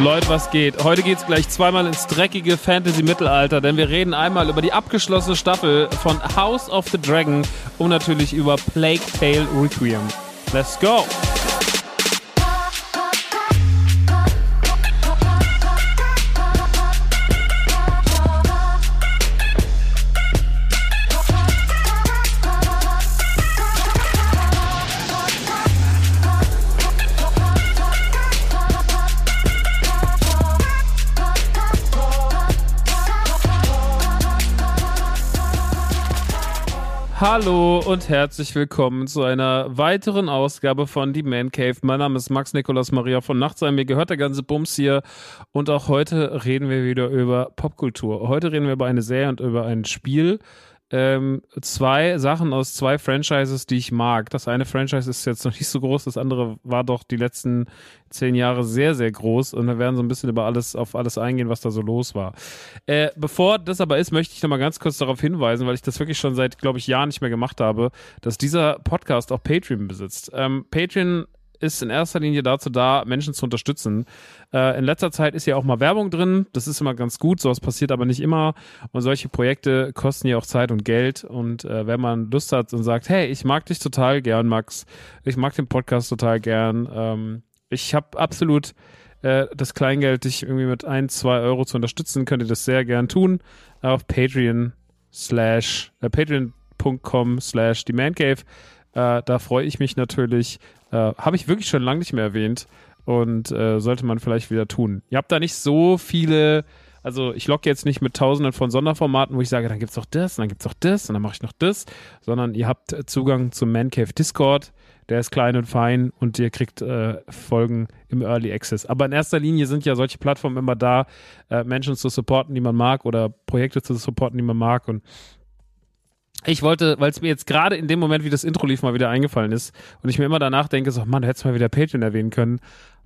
Leute, was geht? Heute geht's gleich zweimal ins dreckige Fantasy-Mittelalter, denn wir reden einmal über die abgeschlossene Staffel von House of the Dragon und natürlich über Plague Tale Requiem. Let's go! Hallo und herzlich willkommen zu einer weiteren Ausgabe von Die Man Cave. Mein Name ist Max Nikolas Maria von Nachtsheim. Mir gehört der ganze Bums hier. Und auch heute reden wir wieder über Popkultur. Heute reden wir über eine Serie und über ein Spiel. Ähm, zwei Sachen aus zwei Franchises, die ich mag. Das eine Franchise ist jetzt noch nicht so groß, das andere war doch die letzten zehn Jahre sehr, sehr groß und wir werden so ein bisschen über alles, auf alles eingehen, was da so los war. Äh, bevor das aber ist, möchte ich nochmal ganz kurz darauf hinweisen, weil ich das wirklich schon seit, glaube ich, Jahren nicht mehr gemacht habe, dass dieser Podcast auch Patreon besitzt. Ähm, Patreon ist in erster Linie dazu da, Menschen zu unterstützen. Äh, in letzter Zeit ist ja auch mal Werbung drin. Das ist immer ganz gut. Sowas passiert aber nicht immer. Und solche Projekte kosten ja auch Zeit und Geld. Und äh, wenn man Lust hat und sagt, hey, ich mag dich total gern, Max. Ich mag den Podcast total gern. Ähm, ich habe absolut äh, das Kleingeld, dich irgendwie mit ein, zwei Euro zu unterstützen, könnt ihr das sehr gern tun. Auf Patreon slash, äh, patreon.com slash die Man Cave. Äh, da freue ich mich natürlich. Äh, Habe ich wirklich schon lange nicht mehr erwähnt und äh, sollte man vielleicht wieder tun. Ihr habt da nicht so viele, also ich locke jetzt nicht mit tausenden von Sonderformaten, wo ich sage, dann gibt's doch das, und dann gibt's doch das, und dann mache ich noch das, sondern ihr habt Zugang zum Man Cave Discord. Der ist klein und fein und ihr kriegt äh, Folgen im Early Access. Aber in erster Linie sind ja solche Plattformen immer da, äh, Menschen zu supporten, die man mag oder Projekte zu supporten, die man mag. Und ich wollte, weil es mir jetzt gerade in dem Moment, wie das Intro lief, mal wieder eingefallen ist und ich mir immer danach denke, so, Mann, du hättest mal wieder Patreon erwähnen können,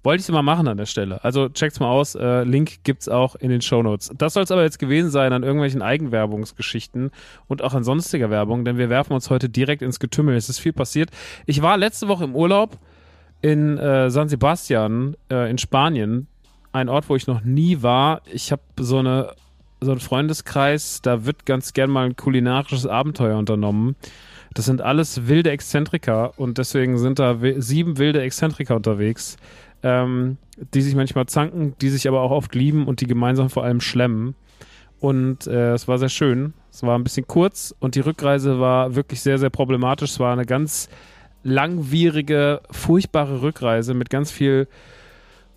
wollte ich es mal machen an der Stelle. Also checkt's mal aus, äh, Link gibt's auch in den Show Notes. Das soll es aber jetzt gewesen sein an irgendwelchen Eigenwerbungsgeschichten und auch an sonstiger Werbung, denn wir werfen uns heute direkt ins Getümmel. Es ist viel passiert. Ich war letzte Woche im Urlaub in äh, San Sebastian äh, in Spanien, ein Ort, wo ich noch nie war. Ich habe so eine so einen Freundeskreis, da wird ganz gern mal ein kulinarisches Abenteuer unternommen. Das sind alles wilde Exzentriker und deswegen sind da sieben wilde Exzentriker unterwegs ähm, die sich manchmal zanken, die sich aber auch oft lieben und die gemeinsam vor allem schlemmen. Und äh, es war sehr schön. Es war ein bisschen kurz und die Rückreise war wirklich sehr, sehr problematisch. Es war eine ganz langwierige, furchtbare Rückreise mit ganz viel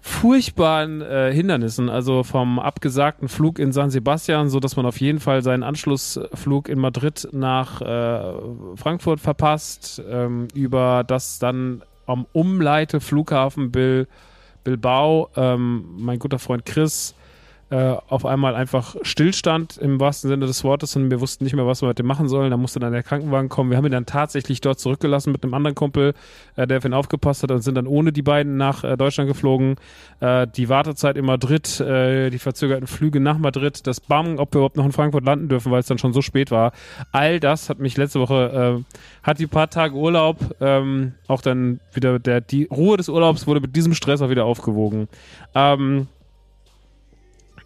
furchtbaren äh, Hindernissen, also vom abgesagten Flug in San Sebastian, so dass man auf jeden Fall seinen Anschlussflug in Madrid nach äh, Frankfurt verpasst, ähm, über das dann am Umleiteflughafen Bill, Bilbao, ähm, mein guter Freund Chris, äh, auf einmal einfach Stillstand im wahrsten Sinne des Wortes und wir wussten nicht mehr, was wir mit dem machen sollen. Da musste dann der Krankenwagen kommen. Wir haben ihn dann tatsächlich dort zurückgelassen mit einem anderen Kumpel, äh, der auf ihn aufgepasst hat und sind dann ohne die beiden nach äh, Deutschland geflogen. Äh, die Wartezeit in Madrid, äh, die verzögerten Flüge nach Madrid, das BAM, ob wir überhaupt noch in Frankfurt landen dürfen, weil es dann schon so spät war. All das hat mich letzte Woche, hat die paar Tage Urlaub, ähm, auch dann wieder der, die Ruhe des Urlaubs wurde mit diesem Stress auch wieder aufgewogen. Ähm,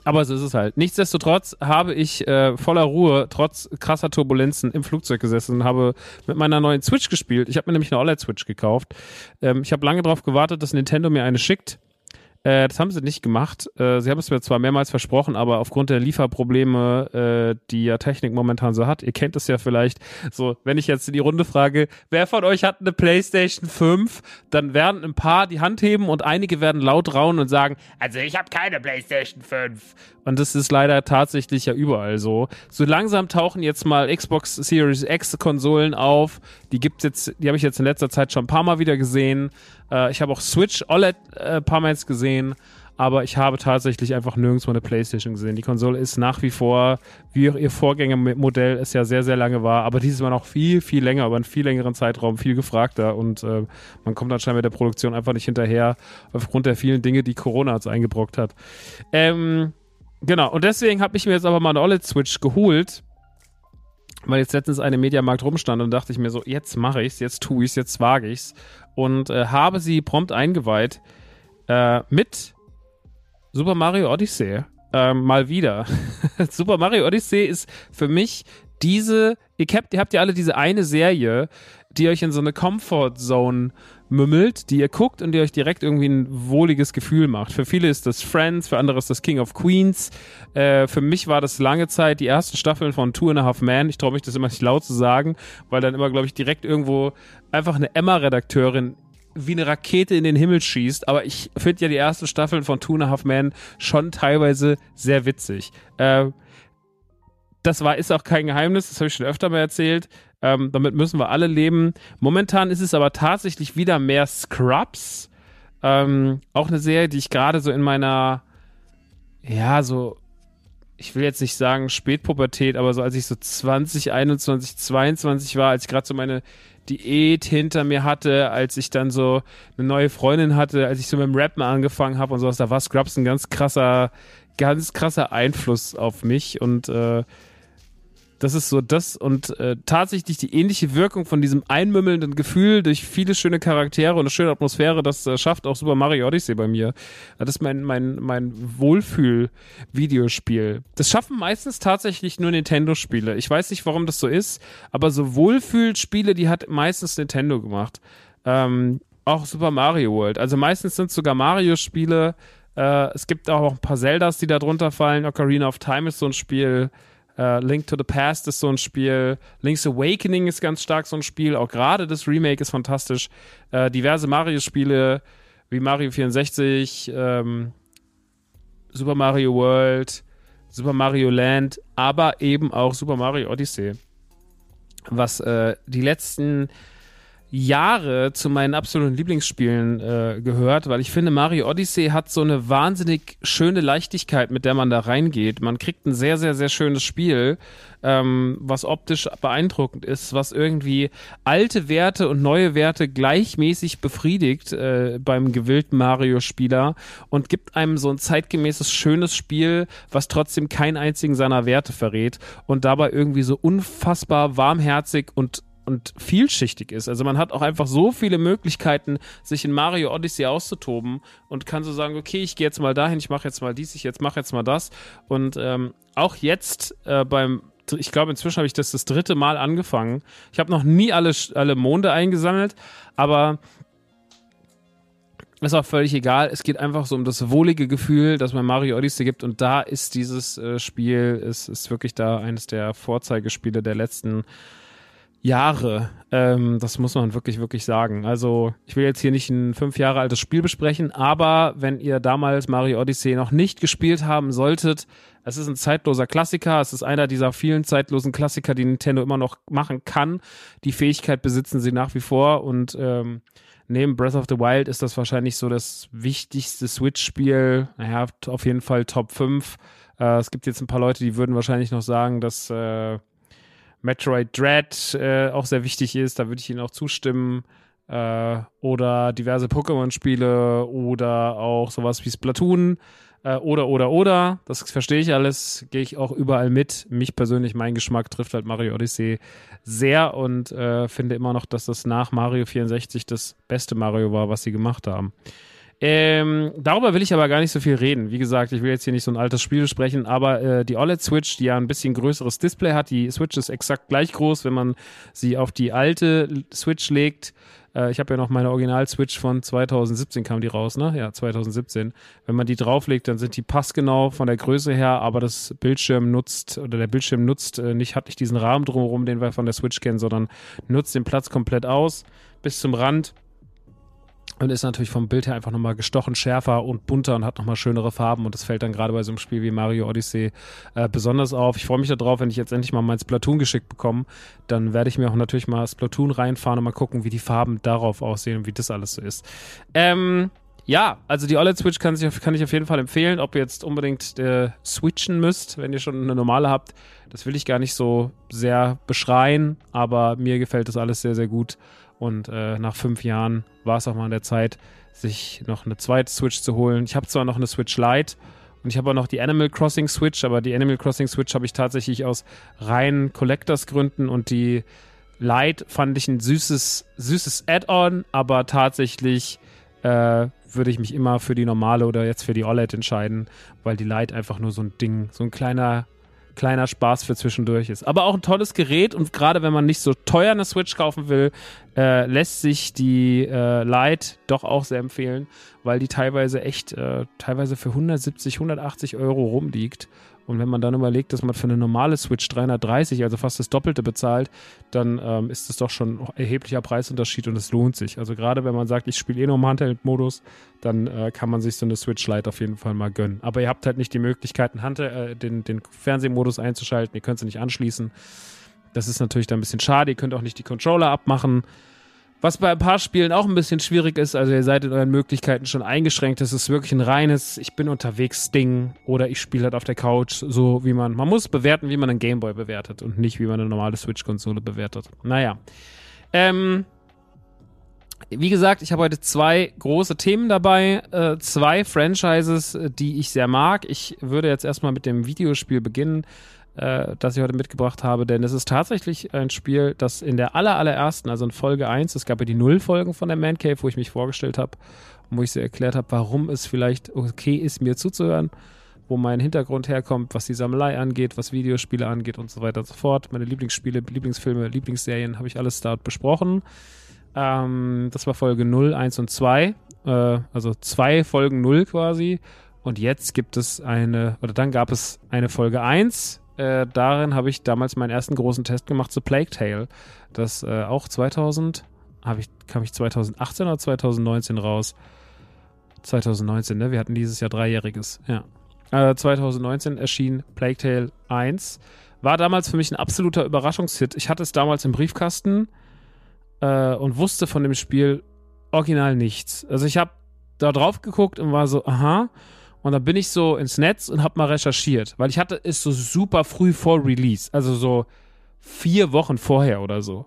aber so ist es halt. Nichtsdestotrotz habe ich äh, voller Ruhe, trotz krasser Turbulenzen im Flugzeug gesessen und habe mit meiner neuen Switch gespielt. Ich habe mir nämlich eine OLED-Switch gekauft. Ähm, ich habe lange darauf gewartet, dass Nintendo mir eine schickt. Äh, das haben sie nicht gemacht. Äh, sie haben es mir zwar mehrmals versprochen, aber aufgrund der Lieferprobleme, äh, die ja Technik momentan so hat, ihr kennt es ja vielleicht, so, wenn ich jetzt in die Runde frage, wer von euch hat eine PlayStation 5, dann werden ein paar die Hand heben und einige werden laut raunen und sagen, also ich habe keine PlayStation 5. Und das ist leider tatsächlich ja überall so. So langsam tauchen jetzt mal Xbox Series X Konsolen auf. Die gibt's jetzt, die habe ich jetzt in letzter Zeit schon ein paar Mal wieder gesehen. Äh, ich habe auch Switch OLED äh, ein paar Mal jetzt gesehen. Aber ich habe tatsächlich einfach nirgendwo eine Playstation gesehen. Die Konsole ist nach wie vor, wie auch ihr Vorgängermodell es ja sehr, sehr lange war, aber dieses Mal noch viel, viel länger, über einen viel längeren Zeitraum, viel gefragter und äh, man kommt anscheinend mit der Produktion einfach nicht hinterher, aufgrund der vielen Dinge, die Corona jetzt eingebrockt hat. Ähm, Genau, und deswegen habe ich mir jetzt aber mal eine OLED-Switch geholt, weil jetzt letztens eine Mediamarkt rumstand und dachte ich mir so, jetzt mache ich's, jetzt tue ich's, jetzt wage ich's und äh, habe sie prompt eingeweiht äh, mit Super Mario Odyssey. Äh, mal wieder. Super Mario Odyssey ist für mich diese, ihr habt, ihr habt ja alle diese eine Serie, die euch in so eine Comfort Zone mümmelt, die ihr guckt und die euch direkt irgendwie ein wohliges Gefühl macht. Für viele ist das Friends, für andere ist das King of Queens. Äh, für mich war das lange Zeit die ersten Staffeln von Two and a Half Man. Ich traue mich das immer nicht laut zu sagen, weil dann immer, glaube ich, direkt irgendwo einfach eine Emma-Redakteurin wie eine Rakete in den Himmel schießt, aber ich finde ja die ersten Staffeln von Two and a Half Man schon teilweise sehr witzig. Äh, das war, ist auch kein Geheimnis, das habe ich schon öfter mal erzählt. Ähm, damit müssen wir alle leben. Momentan ist es aber tatsächlich wieder mehr Scrubs. Ähm, auch eine Serie, die ich gerade so in meiner, ja, so, ich will jetzt nicht sagen Spätpubertät, aber so als ich so 20, 21, 22 war, als ich gerade so meine Diät hinter mir hatte, als ich dann so eine neue Freundin hatte, als ich so mit dem Rappen angefangen habe und sowas, da war Scrubs ein ganz krasser, ganz krasser Einfluss auf mich und äh, das ist so das und äh, tatsächlich die ähnliche Wirkung von diesem einmümmelnden Gefühl durch viele schöne Charaktere und eine schöne Atmosphäre, das äh, schafft auch Super Mario Odyssey bei mir. Das ist mein, mein, mein Wohlfühl-Videospiel. Das schaffen meistens tatsächlich nur Nintendo-Spiele. Ich weiß nicht, warum das so ist, aber so Wohlfühlspiele, die hat meistens Nintendo gemacht. Ähm, auch Super Mario World. Also meistens sind sogar Mario-Spiele. Äh, es gibt auch ein paar Zeldas, die da drunter fallen. Ocarina of Time ist so ein Spiel. Uh, Link to the Past ist so ein Spiel. Link's Awakening ist ganz stark so ein Spiel. Auch gerade das Remake ist fantastisch. Uh, diverse Mario-Spiele wie Mario 64, ähm, Super Mario World, Super Mario Land, aber eben auch Super Mario Odyssey. Was äh, die letzten Jahre zu meinen absoluten Lieblingsspielen äh, gehört, weil ich finde, Mario Odyssey hat so eine wahnsinnig schöne Leichtigkeit, mit der man da reingeht. Man kriegt ein sehr, sehr, sehr schönes Spiel, ähm, was optisch beeindruckend ist, was irgendwie alte Werte und neue Werte gleichmäßig befriedigt äh, beim gewillten Mario-Spieler und gibt einem so ein zeitgemäßes, schönes Spiel, was trotzdem keinen einzigen seiner Werte verrät und dabei irgendwie so unfassbar warmherzig und und vielschichtig ist. Also man hat auch einfach so viele Möglichkeiten, sich in Mario Odyssey auszutoben und kann so sagen, okay, ich gehe jetzt mal dahin, ich mache jetzt mal dies, ich jetzt mache jetzt mal das. Und ähm, auch jetzt äh, beim, ich glaube, inzwischen habe ich das das dritte Mal angefangen. Ich habe noch nie alle, alle Monde eingesammelt, aber ist auch völlig egal. Es geht einfach so um das wohlige Gefühl, das man Mario Odyssey gibt. Und da ist dieses äh, Spiel, ist, ist wirklich da eines der Vorzeigespiele der letzten Jahre. Ähm, das muss man wirklich, wirklich sagen. Also, ich will jetzt hier nicht ein fünf Jahre altes Spiel besprechen, aber wenn ihr damals Mario Odyssey noch nicht gespielt haben solltet, es ist ein zeitloser Klassiker. Es ist einer dieser vielen zeitlosen Klassiker, die Nintendo immer noch machen kann. Die Fähigkeit besitzen sie nach wie vor und ähm, neben Breath of the Wild ist das wahrscheinlich so das wichtigste Switch-Spiel. Naja, auf jeden Fall Top 5. Äh, es gibt jetzt ein paar Leute, die würden wahrscheinlich noch sagen, dass äh, Metroid Dread äh, auch sehr wichtig ist, da würde ich Ihnen auch zustimmen. Äh, oder diverse Pokémon-Spiele oder auch sowas wie Splatoon. Äh, oder, oder, oder. Das verstehe ich alles, gehe ich auch überall mit. Mich persönlich, mein Geschmack trifft halt Mario Odyssey sehr und äh, finde immer noch, dass das nach Mario 64 das beste Mario war, was sie gemacht haben. Ähm, darüber will ich aber gar nicht so viel reden. Wie gesagt, ich will jetzt hier nicht so ein altes Spiel besprechen, aber äh, die OLED-Switch, die ja ein bisschen größeres Display hat, die Switch ist exakt gleich groß, wenn man sie auf die alte Switch legt. Äh, ich habe ja noch meine Original-Switch von 2017 kam die raus, ne? Ja, 2017. Wenn man die drauflegt, dann sind die passgenau von der Größe her, aber das Bildschirm nutzt oder der Bildschirm nutzt äh, nicht, hat nicht diesen Rahmen drumherum, den wir von der Switch kennen, sondern nutzt den Platz komplett aus bis zum Rand und ist natürlich vom Bild her einfach nochmal gestochen schärfer und bunter und hat nochmal schönere Farben und das fällt dann gerade bei so einem Spiel wie Mario Odyssey äh, besonders auf. Ich freue mich darauf, wenn ich jetzt endlich mal mein Splatoon geschickt bekomme, dann werde ich mir auch natürlich mal Splatoon reinfahren und mal gucken, wie die Farben darauf aussehen und wie das alles so ist. Ähm, ja, also die OLED-Switch kann, kann, ich auf jeden Fall empfehlen. Ob ihr jetzt unbedingt äh, switchen müsst, wenn ihr schon eine normale habt, das will ich gar nicht so sehr beschreien, aber mir gefällt das alles sehr, sehr gut. Und äh, nach fünf Jahren war es auch mal an der Zeit, sich noch eine zweite Switch zu holen. Ich habe zwar noch eine Switch Lite und ich habe auch noch die Animal Crossing Switch, aber die Animal Crossing Switch habe ich tatsächlich aus reinen Collectors Gründen und die Lite fand ich ein süßes, süßes Add-on, aber tatsächlich äh, würde ich mich immer für die normale oder jetzt für die OLED entscheiden, weil die Lite einfach nur so ein Ding, so ein kleiner kleiner Spaß für zwischendurch ist. Aber auch ein tolles Gerät und gerade wenn man nicht so teuer eine Switch kaufen will, äh, lässt sich die äh, Lite doch auch sehr empfehlen, weil die teilweise echt, äh, teilweise für 170, 180 Euro rumliegt und wenn man dann überlegt, dass man für eine normale Switch 330, also fast das Doppelte bezahlt, dann ähm, ist das doch schon ein erheblicher Preisunterschied und es lohnt sich. Also gerade wenn man sagt, ich spiele eh nur im Handheld-Modus, dann äh, kann man sich so eine Switch Lite auf jeden Fall mal gönnen. Aber ihr habt halt nicht die Möglichkeit, äh, den, den Fernsehmodus einzuschalten, ihr könnt sie nicht anschließen. Das ist natürlich dann ein bisschen schade. Ihr könnt auch nicht die Controller abmachen. Was bei ein paar Spielen auch ein bisschen schwierig ist, also ihr seid in euren Möglichkeiten schon eingeschränkt. Das ist wirklich ein reines, ich bin unterwegs Ding oder ich spiele halt auf der Couch, so wie man, man muss bewerten, wie man einen Gameboy bewertet und nicht wie man eine normale Switch-Konsole bewertet. Naja. Ähm, wie gesagt, ich habe heute zwei große Themen dabei, äh, zwei Franchises, äh, die ich sehr mag. Ich würde jetzt erstmal mit dem Videospiel beginnen äh, das ich heute mitgebracht habe, denn es ist tatsächlich ein Spiel, das in der aller, allerersten, also in Folge 1, es gab ja die Null-Folgen von der Man Cave, wo ich mich vorgestellt habe und wo ich sie erklärt habe, warum es vielleicht okay ist, mir zuzuhören, wo mein Hintergrund herkommt, was die Sammelei angeht, was Videospiele angeht und so weiter und so fort. Meine Lieblingsspiele, Lieblingsfilme, Lieblingsserien habe ich alles dort besprochen. Ähm, das war Folge 0, 1 und 2. Äh, also zwei Folgen 0 quasi. Und jetzt gibt es eine, oder dann gab es eine Folge 1, äh, darin habe ich damals meinen ersten großen Test gemacht zu Plague Tale. Das äh, auch 2000, ich, kam ich 2018 oder 2019 raus? 2019, ne? Wir hatten dieses Jahr dreijähriges, ja. Äh, 2019 erschien Plague Tale 1. War damals für mich ein absoluter Überraschungshit. Ich hatte es damals im Briefkasten äh, und wusste von dem Spiel original nichts. Also ich habe da drauf geguckt und war so, aha. Und dann bin ich so ins Netz und habe mal recherchiert, weil ich hatte es so super früh vor Release, also so vier Wochen vorher oder so.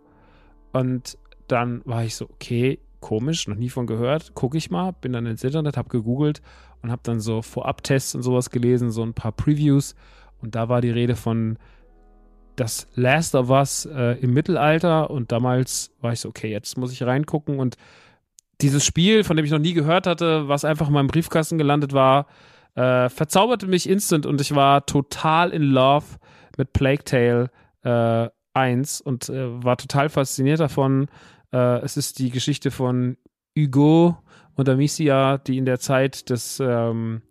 Und dann war ich so, okay, komisch, noch nie von gehört, gucke ich mal, bin dann ins Internet, habe gegoogelt und habe dann so Vorab-Tests und sowas gelesen, so ein paar Previews. Und da war die Rede von das Last of Us äh, im Mittelalter. Und damals war ich so, okay, jetzt muss ich reingucken. Und dieses Spiel, von dem ich noch nie gehört hatte, was einfach in meinem Briefkasten gelandet war, äh, verzauberte mich instant und ich war total in love mit Plague Tale äh, 1 und äh, war total fasziniert davon. Äh, es ist die Geschichte von Hugo und Amicia, die in der Zeit des, ähm,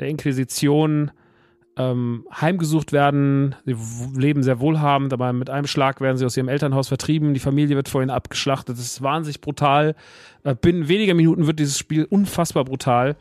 der Inquisition ähm, heimgesucht werden. Sie leben sehr wohlhabend, aber mit einem Schlag werden sie aus ihrem Elternhaus vertrieben. Die Familie wird vor ihnen abgeschlachtet. Das ist wahnsinnig brutal. Äh, binnen weniger Minuten wird dieses Spiel unfassbar brutal.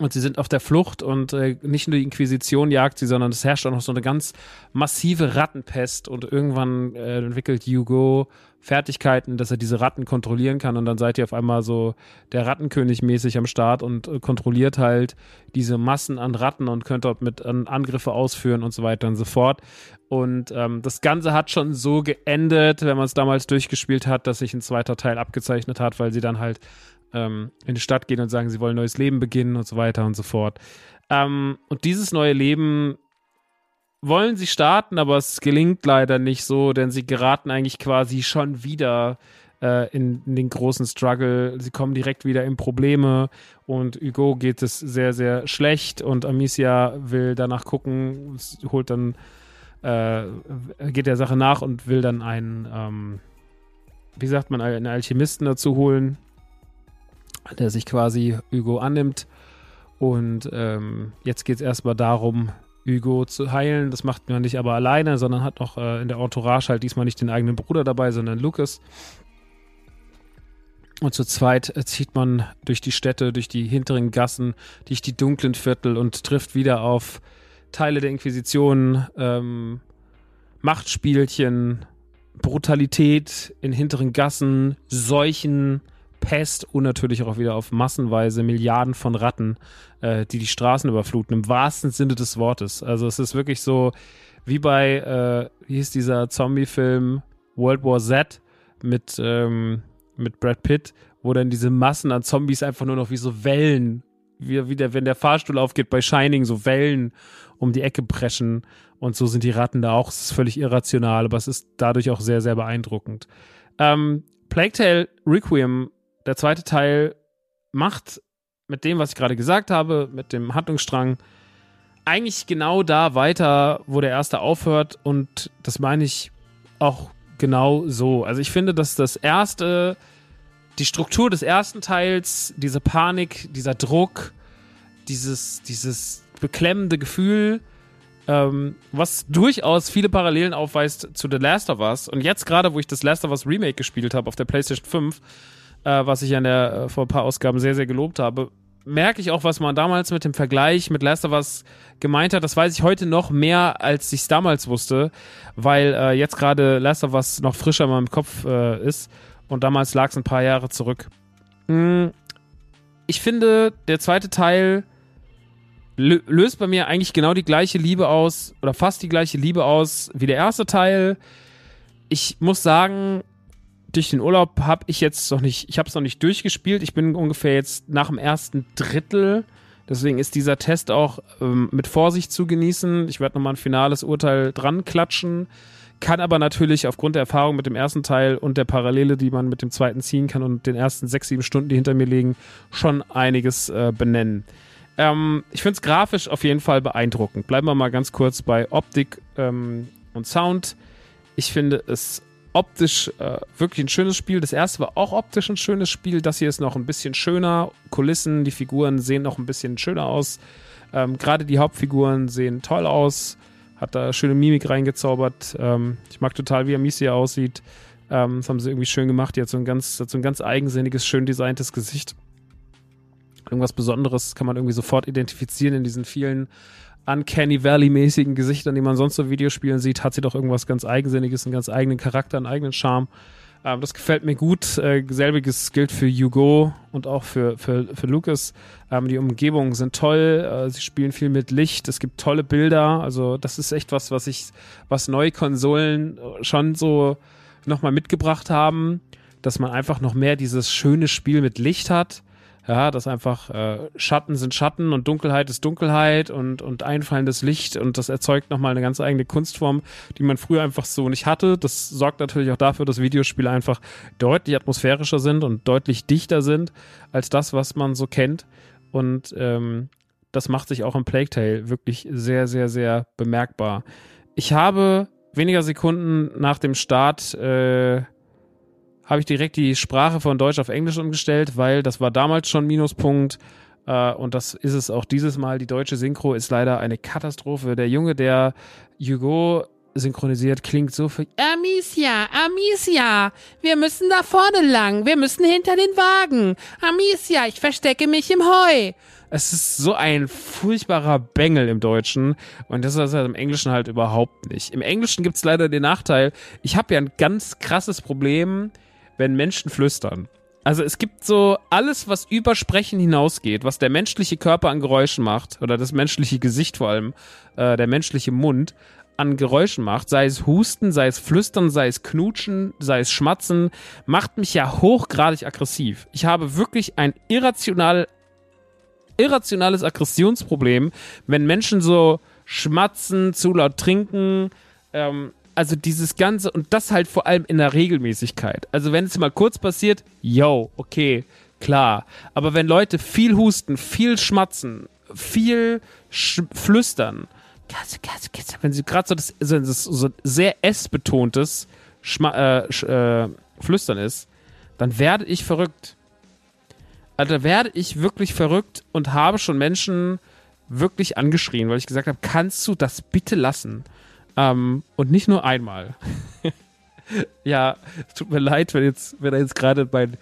Und sie sind auf der Flucht und äh, nicht nur die Inquisition jagt sie, sondern es herrscht auch noch so eine ganz massive Rattenpest und irgendwann äh, entwickelt Hugo Fertigkeiten, dass er diese Ratten kontrollieren kann und dann seid ihr auf einmal so der Rattenkönig mäßig am Start und äh, kontrolliert halt diese Massen an Ratten und könnt dort mit an Angriffe ausführen und so weiter und so fort. Und ähm, das Ganze hat schon so geendet, wenn man es damals durchgespielt hat, dass sich ein zweiter Teil abgezeichnet hat, weil sie dann halt ähm, in die Stadt gehen und sagen, sie wollen ein neues Leben beginnen und so weiter und so fort. Ähm, und dieses neue Leben wollen sie starten, aber es gelingt leider nicht so, denn sie geraten eigentlich quasi schon wieder äh, in, in, den großen Struggle. Sie kommen direkt wieder in Probleme und Hugo geht es sehr, sehr schlecht und Amicia will danach gucken, holt dann, äh, geht der Sache nach und will dann einen, ähm, wie sagt man, einen Alchemisten dazu holen, der sich quasi Hugo annimmt. Und ähm, jetzt geht es erstmal darum, Hugo zu heilen. Das macht man nicht aber alleine, sondern hat noch äh, in der Entourage halt diesmal nicht den eigenen Bruder dabei, sondern Lucas. Und zu zweit äh, zieht man durch die Städte, durch die hinteren Gassen, durch die dunklen Viertel und trifft wieder auf Teile der Inquisition, ähm, Machtspielchen, Brutalität in hinteren Gassen, Seuchen, Pest und natürlich auch wieder auf massenweise Milliarden von Ratten, äh, die die Straßen überfluten, im wahrsten Sinne des Wortes. Also es ist wirklich so wie bei, äh, wie hieß dieser Zombie-Film World War Z mit, ähm, mit Brad Pitt, wo dann diese Massen an Zombies einfach nur noch wie so Wellen, wie, wie der, wenn der Fahrstuhl aufgeht bei Shining, so Wellen um die Ecke preschen. Und so sind die Ratten da auch. Es ist völlig irrational, aber es ist dadurch auch sehr, sehr beeindruckend. Ähm, Plague Tale Requiem der zweite Teil macht mit dem, was ich gerade gesagt habe, mit dem Handlungsstrang, eigentlich genau da weiter, wo der erste aufhört. Und das meine ich auch genau so. Also ich finde, dass das erste, die Struktur des ersten Teils, diese Panik, dieser Druck, dieses, dieses beklemmende Gefühl, ähm, was durchaus viele Parallelen aufweist zu The Last of Us. Und jetzt gerade, wo ich das Last of Us Remake gespielt habe auf der PlayStation 5, äh, was ich an der äh, vor ein paar Ausgaben sehr, sehr gelobt habe, merke ich auch, was man damals mit dem Vergleich mit Last of Us gemeint hat. Das weiß ich heute noch mehr, als ich es damals wusste, weil äh, jetzt gerade Last of Us noch frischer in meinem Kopf äh, ist und damals lag es ein paar Jahre zurück. Hm, ich finde, der zweite Teil löst bei mir eigentlich genau die gleiche Liebe aus oder fast die gleiche Liebe aus wie der erste Teil. Ich muss sagen, durch den Urlaub habe ich jetzt noch nicht, ich habe es noch nicht durchgespielt. Ich bin ungefähr jetzt nach dem ersten Drittel. Deswegen ist dieser Test auch ähm, mit Vorsicht zu genießen. Ich werde nochmal ein finales Urteil dran klatschen. Kann aber natürlich aufgrund der Erfahrung mit dem ersten Teil und der Parallele, die man mit dem zweiten ziehen kann und den ersten sechs, sieben Stunden, die hinter mir liegen, schon einiges äh, benennen. Ähm, ich finde es grafisch auf jeden Fall beeindruckend. Bleiben wir mal ganz kurz bei Optik ähm, und Sound. Ich finde es optisch äh, wirklich ein schönes Spiel. Das erste war auch optisch ein schönes Spiel. Das hier ist noch ein bisschen schöner. Kulissen, die Figuren sehen noch ein bisschen schöner aus. Ähm, Gerade die Hauptfiguren sehen toll aus. Hat da schöne Mimik reingezaubert. Ähm, ich mag total, wie Amicia aussieht. Ähm, das haben sie irgendwie schön gemacht. Die hat so ein ganz, so ein ganz eigensinniges, schön designtes Gesicht. Irgendwas Besonderes kann man irgendwie sofort identifizieren in diesen vielen Uncanny Valley-mäßigen Gesichtern, die man sonst so Videospielen sieht, hat sie doch irgendwas ganz Eigensinniges, einen ganz eigenen Charakter, einen eigenen Charme. Ähm, das gefällt mir gut. Äh, selbiges gilt für Hugo und auch für, für, für Lucas. Ähm, die Umgebungen sind toll. Äh, sie spielen viel mit Licht. Es gibt tolle Bilder. Also das ist echt was, was ich, was neue Konsolen schon so nochmal mitgebracht haben, dass man einfach noch mehr dieses schöne Spiel mit Licht hat ja, dass einfach äh, Schatten sind Schatten und Dunkelheit ist Dunkelheit und, und einfallendes Licht und das erzeugt nochmal eine ganz eigene Kunstform, die man früher einfach so nicht hatte. Das sorgt natürlich auch dafür, dass Videospiele einfach deutlich atmosphärischer sind und deutlich dichter sind als das, was man so kennt. Und ähm, das macht sich auch im Plague Tale wirklich sehr, sehr, sehr bemerkbar. Ich habe weniger Sekunden nach dem Start äh, habe ich direkt die Sprache von Deutsch auf Englisch umgestellt, weil das war damals schon Minuspunkt. Uh, und das ist es auch dieses Mal. Die deutsche Synchro ist leider eine Katastrophe. Der Junge, der Hugo synchronisiert, klingt so für Amicia, Amicia, wir müssen da vorne lang, wir müssen hinter den Wagen. Amicia, ich verstecke mich im Heu. Es ist so ein furchtbarer Bengel im Deutschen und das ist halt im Englischen halt überhaupt nicht. Im Englischen gibt es leider den Nachteil, ich habe ja ein ganz krasses Problem wenn Menschen flüstern. Also es gibt so alles, was über Sprechen hinausgeht, was der menschliche Körper an Geräuschen macht, oder das menschliche Gesicht vor allem, äh, der menschliche Mund an Geräuschen macht, sei es Husten, sei es Flüstern, sei es Knutschen, sei es Schmatzen, macht mich ja hochgradig aggressiv. Ich habe wirklich ein irrational, irrationales Aggressionsproblem, wenn Menschen so schmatzen, zu laut trinken, ähm, also dieses Ganze und das halt vor allem in der Regelmäßigkeit. Also wenn es mal kurz passiert, yo, okay, klar. Aber wenn Leute viel husten, viel schmatzen, viel sch flüstern, wenn sie gerade so so, so sehr S-betontes äh, äh, Flüstern ist, dann werde ich verrückt. Also werde ich wirklich verrückt und habe schon Menschen wirklich angeschrien, weil ich gesagt habe, kannst du das bitte lassen? Ähm, und nicht nur einmal. ja, es tut mir leid, wenn jetzt, wenn er jetzt gerade mein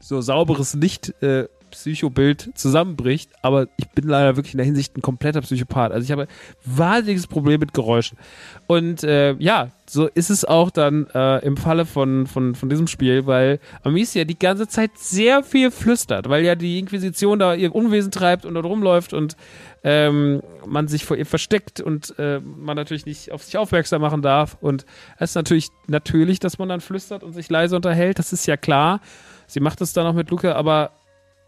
so sauberes Licht äh, Psychobild zusammenbricht, aber ich bin leider wirklich in der Hinsicht ein kompletter Psychopath. Also ich habe wahnsinniges Problem mit Geräuschen. Und äh, ja, so ist es auch dann äh, im Falle von, von, von diesem Spiel, weil Amicia die ganze Zeit sehr viel flüstert, weil ja die Inquisition da ihr Unwesen treibt und dort rumläuft und ähm, man sich vor ihr versteckt und äh, man natürlich nicht auf sich aufmerksam machen darf. Und es ist natürlich natürlich, dass man dann flüstert und sich leise unterhält, das ist ja klar. Sie macht es dann auch mit Luca, aber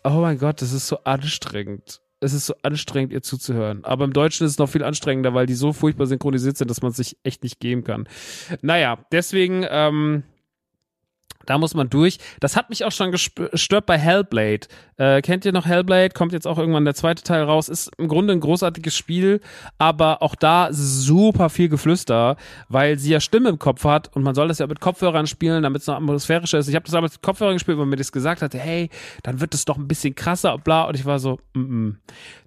oh mein Gott, das ist so anstrengend. Es ist so anstrengend, ihr zuzuhören. Aber im Deutschen ist es noch viel anstrengender, weil die so furchtbar synchronisiert sind, dass man es sich echt nicht geben kann. Naja, deswegen, ähm, da muss man durch. Das hat mich auch schon gestört bei Hellblade. Äh, kennt ihr noch Hellblade? Kommt jetzt auch irgendwann der zweite Teil raus. Ist im Grunde ein großartiges Spiel, aber auch da super viel Geflüster, weil sie ja Stimme im Kopf hat und man soll das ja mit Kopfhörern spielen, damit es noch atmosphärischer ist. Ich habe das damals mit Kopfhörern gespielt, weil mir das gesagt hatte, hey, dann wird es doch ein bisschen krasser, bla. Und ich war so, mm -mm.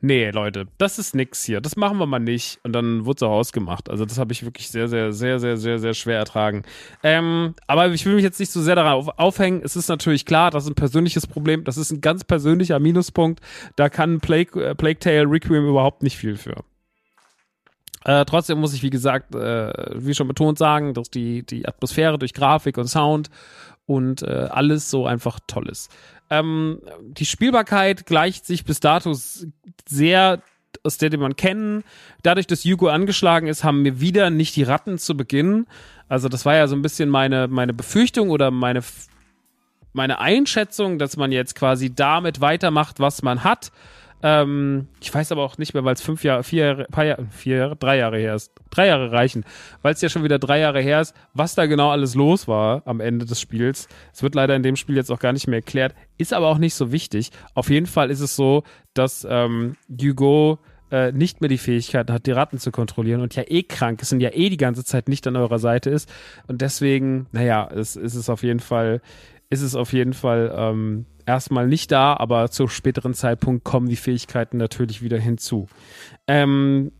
nee, Leute, das ist nix hier. Das machen wir mal nicht. Und dann wurde es auch ausgemacht. Also das habe ich wirklich sehr, sehr, sehr, sehr, sehr, sehr schwer ertragen. Ähm, aber ich will mich jetzt nicht so sehr daran aufhängen. Es ist natürlich klar, das ist ein persönliches Problem. Das ist ein ganz persönlicher Minuspunkt. Da kann Plague, äh, Plague Tale Requiem überhaupt nicht viel für. Äh, trotzdem muss ich, wie gesagt, äh, wie schon betont sagen, dass die, die Atmosphäre durch Grafik und Sound und äh, alles so einfach toll ist. Ähm, die Spielbarkeit gleicht sich bis dato sehr aus der, die man kennen. Dadurch, dass Hugo angeschlagen ist, haben wir wieder nicht die Ratten zu Beginn. Also das war ja so ein bisschen meine, meine Befürchtung oder meine, meine Einschätzung, dass man jetzt quasi damit weitermacht, was man hat. Ähm, ich weiß aber auch nicht mehr, weil es fünf Jahre, vier Jahre, paar Jahre, vier Jahre, drei Jahre her ist. Drei Jahre reichen, weil es ja schon wieder drei Jahre her ist, was da genau alles los war am Ende des Spiels. Es wird leider in dem Spiel jetzt auch gar nicht mehr erklärt, ist aber auch nicht so wichtig. Auf jeden Fall ist es so, dass ähm, Hugo äh, nicht mehr die Fähigkeiten hat, die Ratten zu kontrollieren und ja eh krank ist und ja eh die ganze Zeit nicht an eurer Seite ist. Und deswegen, naja, es, es ist auf jeden Fall, ist es auf jeden Fall ähm, erstmal nicht da, aber zu späteren Zeitpunkt kommen die Fähigkeiten natürlich wieder hinzu. Ähm,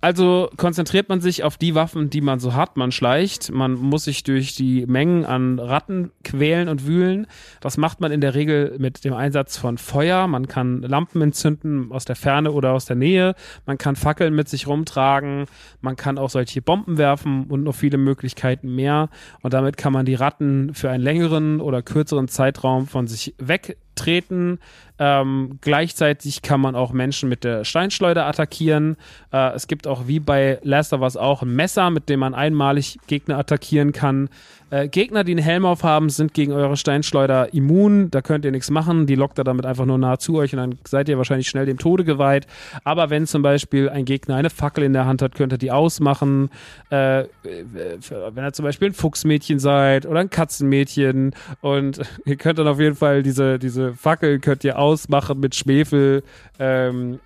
also konzentriert man sich auf die Waffen, die man so hat. Man schleicht, man muss sich durch die Mengen an Ratten quälen und wühlen. Das macht man in der Regel mit dem Einsatz von Feuer. Man kann Lampen entzünden aus der Ferne oder aus der Nähe. Man kann Fackeln mit sich rumtragen. Man kann auch solche Bomben werfen und noch viele Möglichkeiten mehr. Und damit kann man die Ratten für einen längeren oder kürzeren Zeitraum von sich wegtreten. Ähm, gleichzeitig kann man auch Menschen mit der Steinschleuder attackieren. Äh, es gibt auch wie bei Last of Us auch ein Messer, mit dem man einmalig Gegner attackieren kann. Äh, Gegner, die einen Helm aufhaben, sind gegen eure Steinschleuder immun. Da könnt ihr nichts machen. Die lockt er damit einfach nur nahe zu euch und dann seid ihr wahrscheinlich schnell dem Tode geweiht. Aber wenn zum Beispiel ein Gegner eine Fackel in der Hand hat, könnt ihr die ausmachen. Äh, wenn ihr zum Beispiel ein Fuchsmädchen seid oder ein Katzenmädchen und ihr könnt dann auf jeden Fall diese, diese Fackel könnt ihr ausmachen mit Schwefel. Ähm,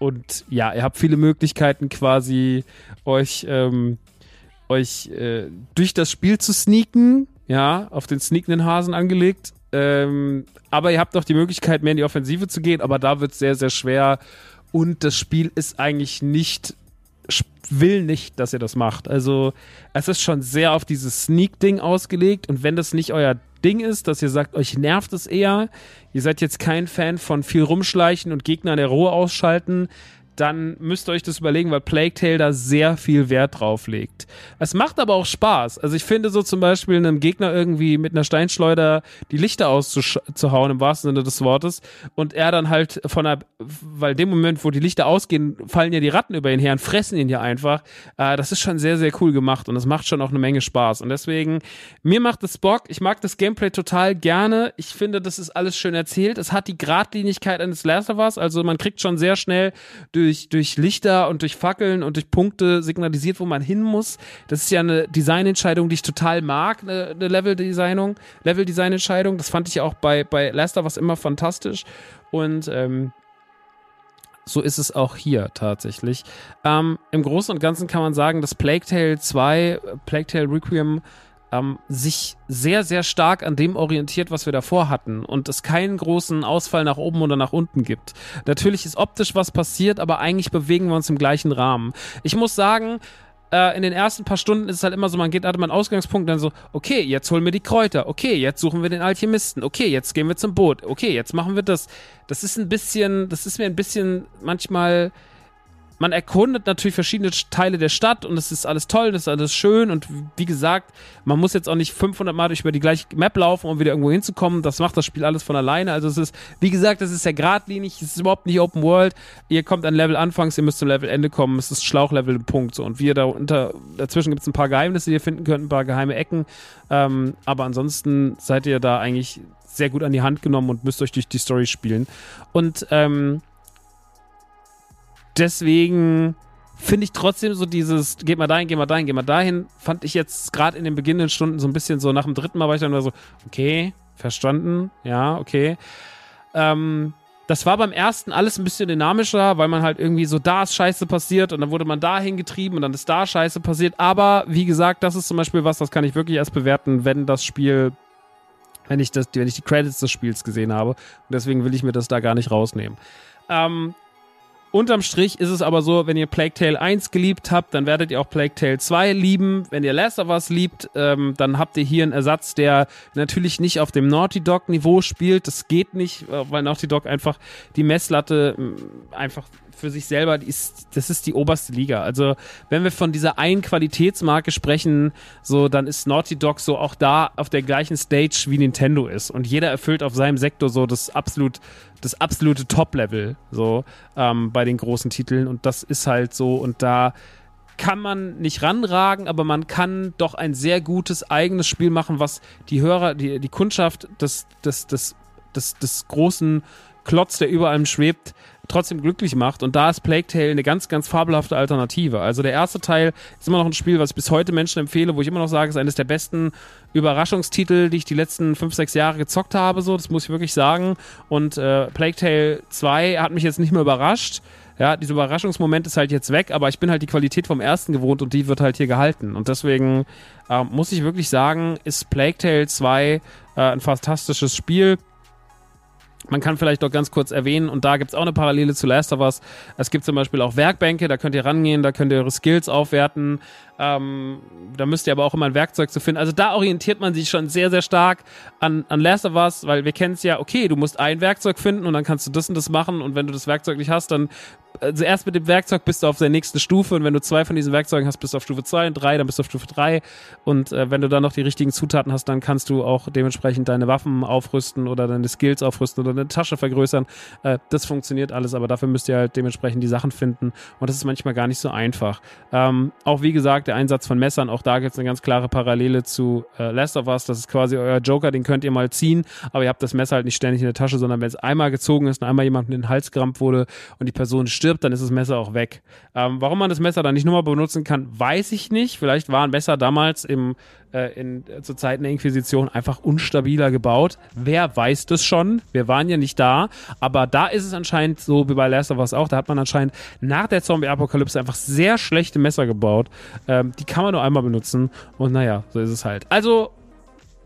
und ja, ihr habt viele Möglichkeiten quasi euch ähm, euch äh, durch das Spiel zu sneaken, ja, auf den sneakenden Hasen angelegt. Ähm, aber ihr habt auch die Möglichkeit, mehr in die Offensive zu gehen, aber da wird es sehr, sehr schwer. Und das Spiel ist eigentlich nicht, will nicht, dass ihr das macht. Also es ist schon sehr auf dieses Sneak-Ding ausgelegt. Und wenn das nicht euer Ding ist, dass ihr sagt, euch nervt es eher, ihr seid jetzt kein Fan von viel rumschleichen und Gegner in der Ruhe ausschalten, dann müsst ihr euch das überlegen, weil Plague Tale da sehr viel Wert drauf legt. Es macht aber auch Spaß. Also ich finde so zum Beispiel einem Gegner irgendwie mit einer Steinschleuder die Lichter auszuhauen, im wahrsten Sinne des Wortes, und er dann halt von der, weil dem Moment, wo die Lichter ausgehen, fallen ja die Ratten über ihn her und fressen ihn ja einfach. Äh, das ist schon sehr, sehr cool gemacht und das macht schon auch eine Menge Spaß. Und deswegen, mir macht es Bock. Ich mag das Gameplay total gerne. Ich finde, das ist alles schön erzählt. Es hat die Gradlinigkeit eines Last of Us, also man kriegt schon sehr schnell durch durch, durch Lichter und durch Fackeln und durch Punkte signalisiert, wo man hin muss. Das ist ja eine Designentscheidung, die ich total mag, eine, eine Level-Designung, Level-Design-Entscheidung. Das fand ich auch bei, bei Lester was immer fantastisch. Und ähm, so ist es auch hier tatsächlich. Ähm, Im Großen und Ganzen kann man sagen, dass Plague Tale 2, Plague Tale Requiem ähm, sich sehr, sehr stark an dem orientiert, was wir davor hatten und es keinen großen Ausfall nach oben oder nach unten gibt. Natürlich ist optisch was passiert, aber eigentlich bewegen wir uns im gleichen Rahmen. Ich muss sagen, äh, in den ersten paar Stunden ist es halt immer so, man geht, hatte man Ausgangspunkt, dann so, okay, jetzt holen wir die Kräuter, okay, jetzt suchen wir den Alchemisten, okay, jetzt gehen wir zum Boot, okay, jetzt machen wir das. Das ist ein bisschen, das ist mir ein bisschen manchmal man erkundet natürlich verschiedene Teile der Stadt und es ist alles toll, das ist alles schön und wie gesagt, man muss jetzt auch nicht 500 Mal durch über die gleiche Map laufen, um wieder irgendwo hinzukommen. Das macht das Spiel alles von alleine. Also es ist, wie gesagt, es ist ja geradlinig, es ist überhaupt nicht Open World. Ihr kommt an Level anfangs, ihr müsst zum Level Ende kommen. Es ist Schlauchlevel, Punkt. So. Und wir da unter, dazwischen gibt es ein paar Geheimnisse, die ihr finden könnt, ein paar geheime Ecken. Ähm, aber ansonsten seid ihr da eigentlich sehr gut an die Hand genommen und müsst euch durch die Story spielen. Und ähm, deswegen finde ich trotzdem so dieses, geht mal dahin, geht mal dahin, geht mal dahin, fand ich jetzt gerade in den beginnenden Stunden so ein bisschen so, nach dem dritten Mal war ich dann so, okay, verstanden, ja, okay. Ähm, das war beim ersten alles ein bisschen dynamischer, weil man halt irgendwie so, da ist Scheiße passiert und dann wurde man dahin getrieben und dann ist da Scheiße passiert. Aber wie gesagt, das ist zum Beispiel was, das kann ich wirklich erst bewerten, wenn das Spiel, wenn ich das, wenn ich die Credits des Spiels gesehen habe. Und deswegen will ich mir das da gar nicht rausnehmen. Ähm, Unterm Strich ist es aber so, wenn ihr Plague Tale 1 geliebt habt, dann werdet ihr auch Plague Tale 2 lieben. Wenn ihr Last of Us liebt, ähm, dann habt ihr hier einen Ersatz, der natürlich nicht auf dem Naughty Dog Niveau spielt. Das geht nicht, äh, weil Naughty Dog einfach die Messlatte mm, einfach für sich selber, die ist, das ist die oberste Liga. Also wenn wir von dieser einen Qualitätsmarke sprechen, so dann ist Naughty Dog so auch da auf der gleichen Stage wie Nintendo ist und jeder erfüllt auf seinem Sektor so das absolut das absolute Top-Level so ähm, bei den großen Titeln. Und das ist halt so. Und da kann man nicht ranragen, aber man kann doch ein sehr gutes eigenes Spiel machen, was die Hörer, die, die Kundschaft des, des, des, des, des großen Klotz, der über allem schwebt, trotzdem glücklich macht. Und da ist Plague Tale eine ganz, ganz fabelhafte Alternative. Also der erste Teil ist immer noch ein Spiel, was ich bis heute Menschen empfehle, wo ich immer noch sage, ist eines der besten Überraschungstitel, die ich die letzten fünf, sechs Jahre gezockt habe. So, das muss ich wirklich sagen. Und äh, Plague Tale 2 hat mich jetzt nicht mehr überrascht. Ja, dieser Überraschungsmoment ist halt jetzt weg, aber ich bin halt die Qualität vom ersten gewohnt und die wird halt hier gehalten. Und deswegen äh, muss ich wirklich sagen, ist Plague Tale 2 äh, ein fantastisches Spiel Man kann vielleicht doch ganz kurz erwähnen, und da gibt es auch eine Parallele zu Last of Us. Es gibt zum Beispiel auch Werkbänke, da könnt ihr rangehen, da könnt ihr eure Skills aufwerten. Ähm, da müsst ihr aber auch immer ein Werkzeug zu finden. Also da orientiert man sich schon sehr, sehr stark an, an Last of Us, weil wir kennen es ja, okay, du musst ein Werkzeug finden und dann kannst du das und das machen und wenn du das Werkzeug nicht hast, dann also erst mit dem Werkzeug bist du auf der nächsten Stufe und wenn du zwei von diesen Werkzeugen hast, bist du auf Stufe zwei und drei, dann bist du auf Stufe drei und äh, wenn du dann noch die richtigen Zutaten hast, dann kannst du auch dementsprechend deine Waffen aufrüsten oder deine Skills aufrüsten oder deine Tasche vergrößern. Äh, das funktioniert alles, aber dafür müsst ihr halt dementsprechend die Sachen finden und das ist manchmal gar nicht so einfach. Ähm, auch wie gesagt, der Einsatz von Messern, auch da gibt es eine ganz klare Parallele zu äh, Last of Us, das ist quasi euer Joker, den könnt ihr mal ziehen, aber ihr habt das Messer halt nicht ständig in der Tasche, sondern wenn es einmal gezogen ist und einmal jemandem in den Hals gerammt wurde und die Person stirbt, dann ist das Messer auch weg. Ähm, warum man das Messer dann nicht nur mal benutzen kann, weiß ich nicht. Vielleicht waren Messer damals im, äh, in, äh, zur Zeit der Inquisition einfach unstabiler gebaut. Wer weiß das schon? Wir waren ja nicht da. Aber da ist es anscheinend so wie bei Last of Us auch. Da hat man anscheinend nach der Zombie-Apokalypse einfach sehr schlechte Messer gebaut. Ähm, die kann man nur einmal benutzen. Und naja, so ist es halt. Also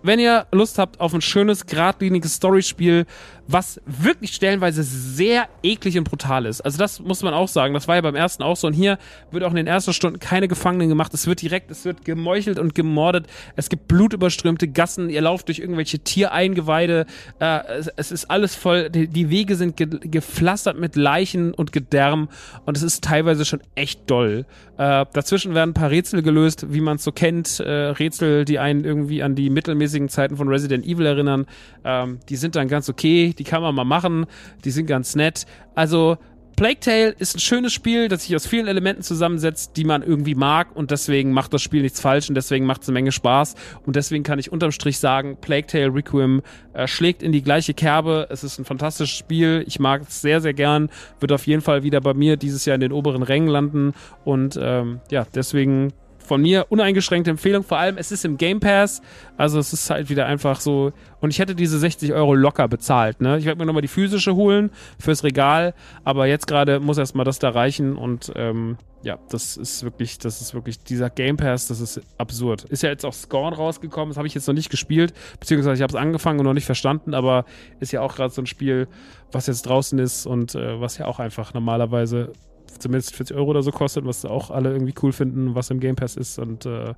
wenn ihr Lust habt auf ein schönes, geradliniges Storyspiel, was wirklich stellenweise sehr eklig und brutal ist. Also das muss man auch sagen. Das war ja beim ersten auch so. Und hier wird auch in den ersten Stunden keine Gefangenen gemacht. Es wird direkt, es wird gemeuchelt und gemordet. Es gibt blutüberströmte Gassen. Ihr lauft durch irgendwelche Tiereingeweide. Äh, es, es, ist alles voll. Die, die Wege sind ge gepflastert mit Leichen und Gedärm. Und es ist teilweise schon echt doll. Äh, dazwischen werden ein paar Rätsel gelöst, wie man es so kennt. Äh, Rätsel, die einen irgendwie an die mittelmäßigen Zeiten von Resident Evil erinnern. Ähm, die sind dann ganz okay die kann man mal machen, die sind ganz nett. Also Plague Tale ist ein schönes Spiel, das sich aus vielen Elementen zusammensetzt, die man irgendwie mag und deswegen macht das Spiel nichts falsch und deswegen macht es eine Menge Spaß. Und deswegen kann ich unterm Strich sagen, Plague Tale Requiem äh, schlägt in die gleiche Kerbe. Es ist ein fantastisches Spiel, ich mag es sehr, sehr gern, wird auf jeden Fall wieder bei mir dieses Jahr in den oberen Rängen landen. Und ähm, ja, deswegen von mir uneingeschränkte Empfehlung. Vor allem, es ist im Game Pass. Also es ist halt wieder einfach so. Und ich hätte diese 60 Euro locker bezahlt. Ne? Ich werde mir nochmal die physische holen fürs Regal. Aber jetzt gerade muss erstmal das da reichen. Und ähm, ja, das ist wirklich, das ist wirklich dieser Game Pass, das ist absurd. Ist ja jetzt auch Scorn rausgekommen. Das habe ich jetzt noch nicht gespielt. Beziehungsweise ich habe es angefangen und noch nicht verstanden. Aber ist ja auch gerade so ein Spiel, was jetzt draußen ist und äh, was ja auch einfach normalerweise zumindest 40 Euro oder so kostet, was auch alle irgendwie cool finden, was im Game Pass ist. Und äh,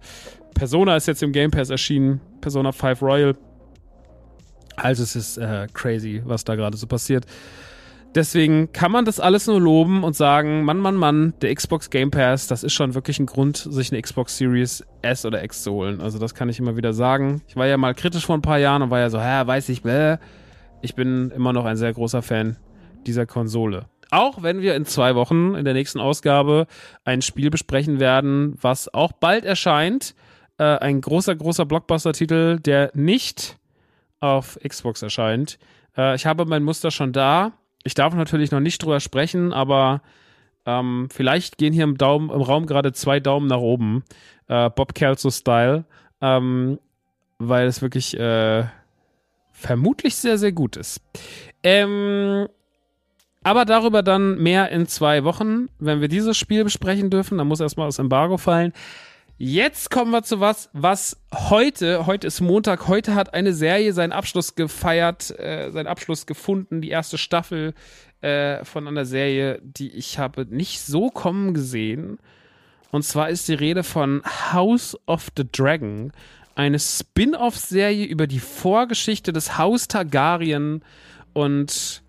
Persona ist jetzt im Game Pass erschienen, Persona 5 Royal. Also es ist äh, crazy, was da gerade so passiert. Deswegen kann man das alles nur loben und sagen, Mann, Mann, Mann, der Xbox Game Pass, das ist schon wirklich ein Grund, sich eine Xbox Series S oder X zu holen. Also das kann ich immer wieder sagen. Ich war ja mal kritisch vor ein paar Jahren und war ja so, hä, weiß ich, bäh. Ich bin immer noch ein sehr großer Fan dieser Konsole. Auch wenn wir in zwei Wochen in der nächsten Ausgabe ein Spiel besprechen werden, was auch bald erscheint. Äh, ein großer, großer Blockbuster-Titel, der nicht auf Xbox erscheint. Äh, ich habe mein Muster schon da. Ich darf natürlich noch nicht drüber sprechen, aber ähm, vielleicht gehen hier im, Daumen, im Raum gerade zwei Daumen nach oben. Äh, Bob Kelso-Style. Ähm, weil es wirklich äh, vermutlich sehr, sehr gut ist. Ähm, aber darüber dann mehr in zwei Wochen, wenn wir dieses Spiel besprechen dürfen. Dann muss erstmal das Embargo fallen. Jetzt kommen wir zu was, was heute, heute ist Montag, heute hat eine Serie seinen Abschluss gefeiert, äh, seinen Abschluss gefunden, die erste Staffel äh, von einer Serie, die ich habe nicht so kommen gesehen. Und zwar ist die Rede von House of the Dragon, eine Spin-off-Serie über die Vorgeschichte des Haus Targaryen und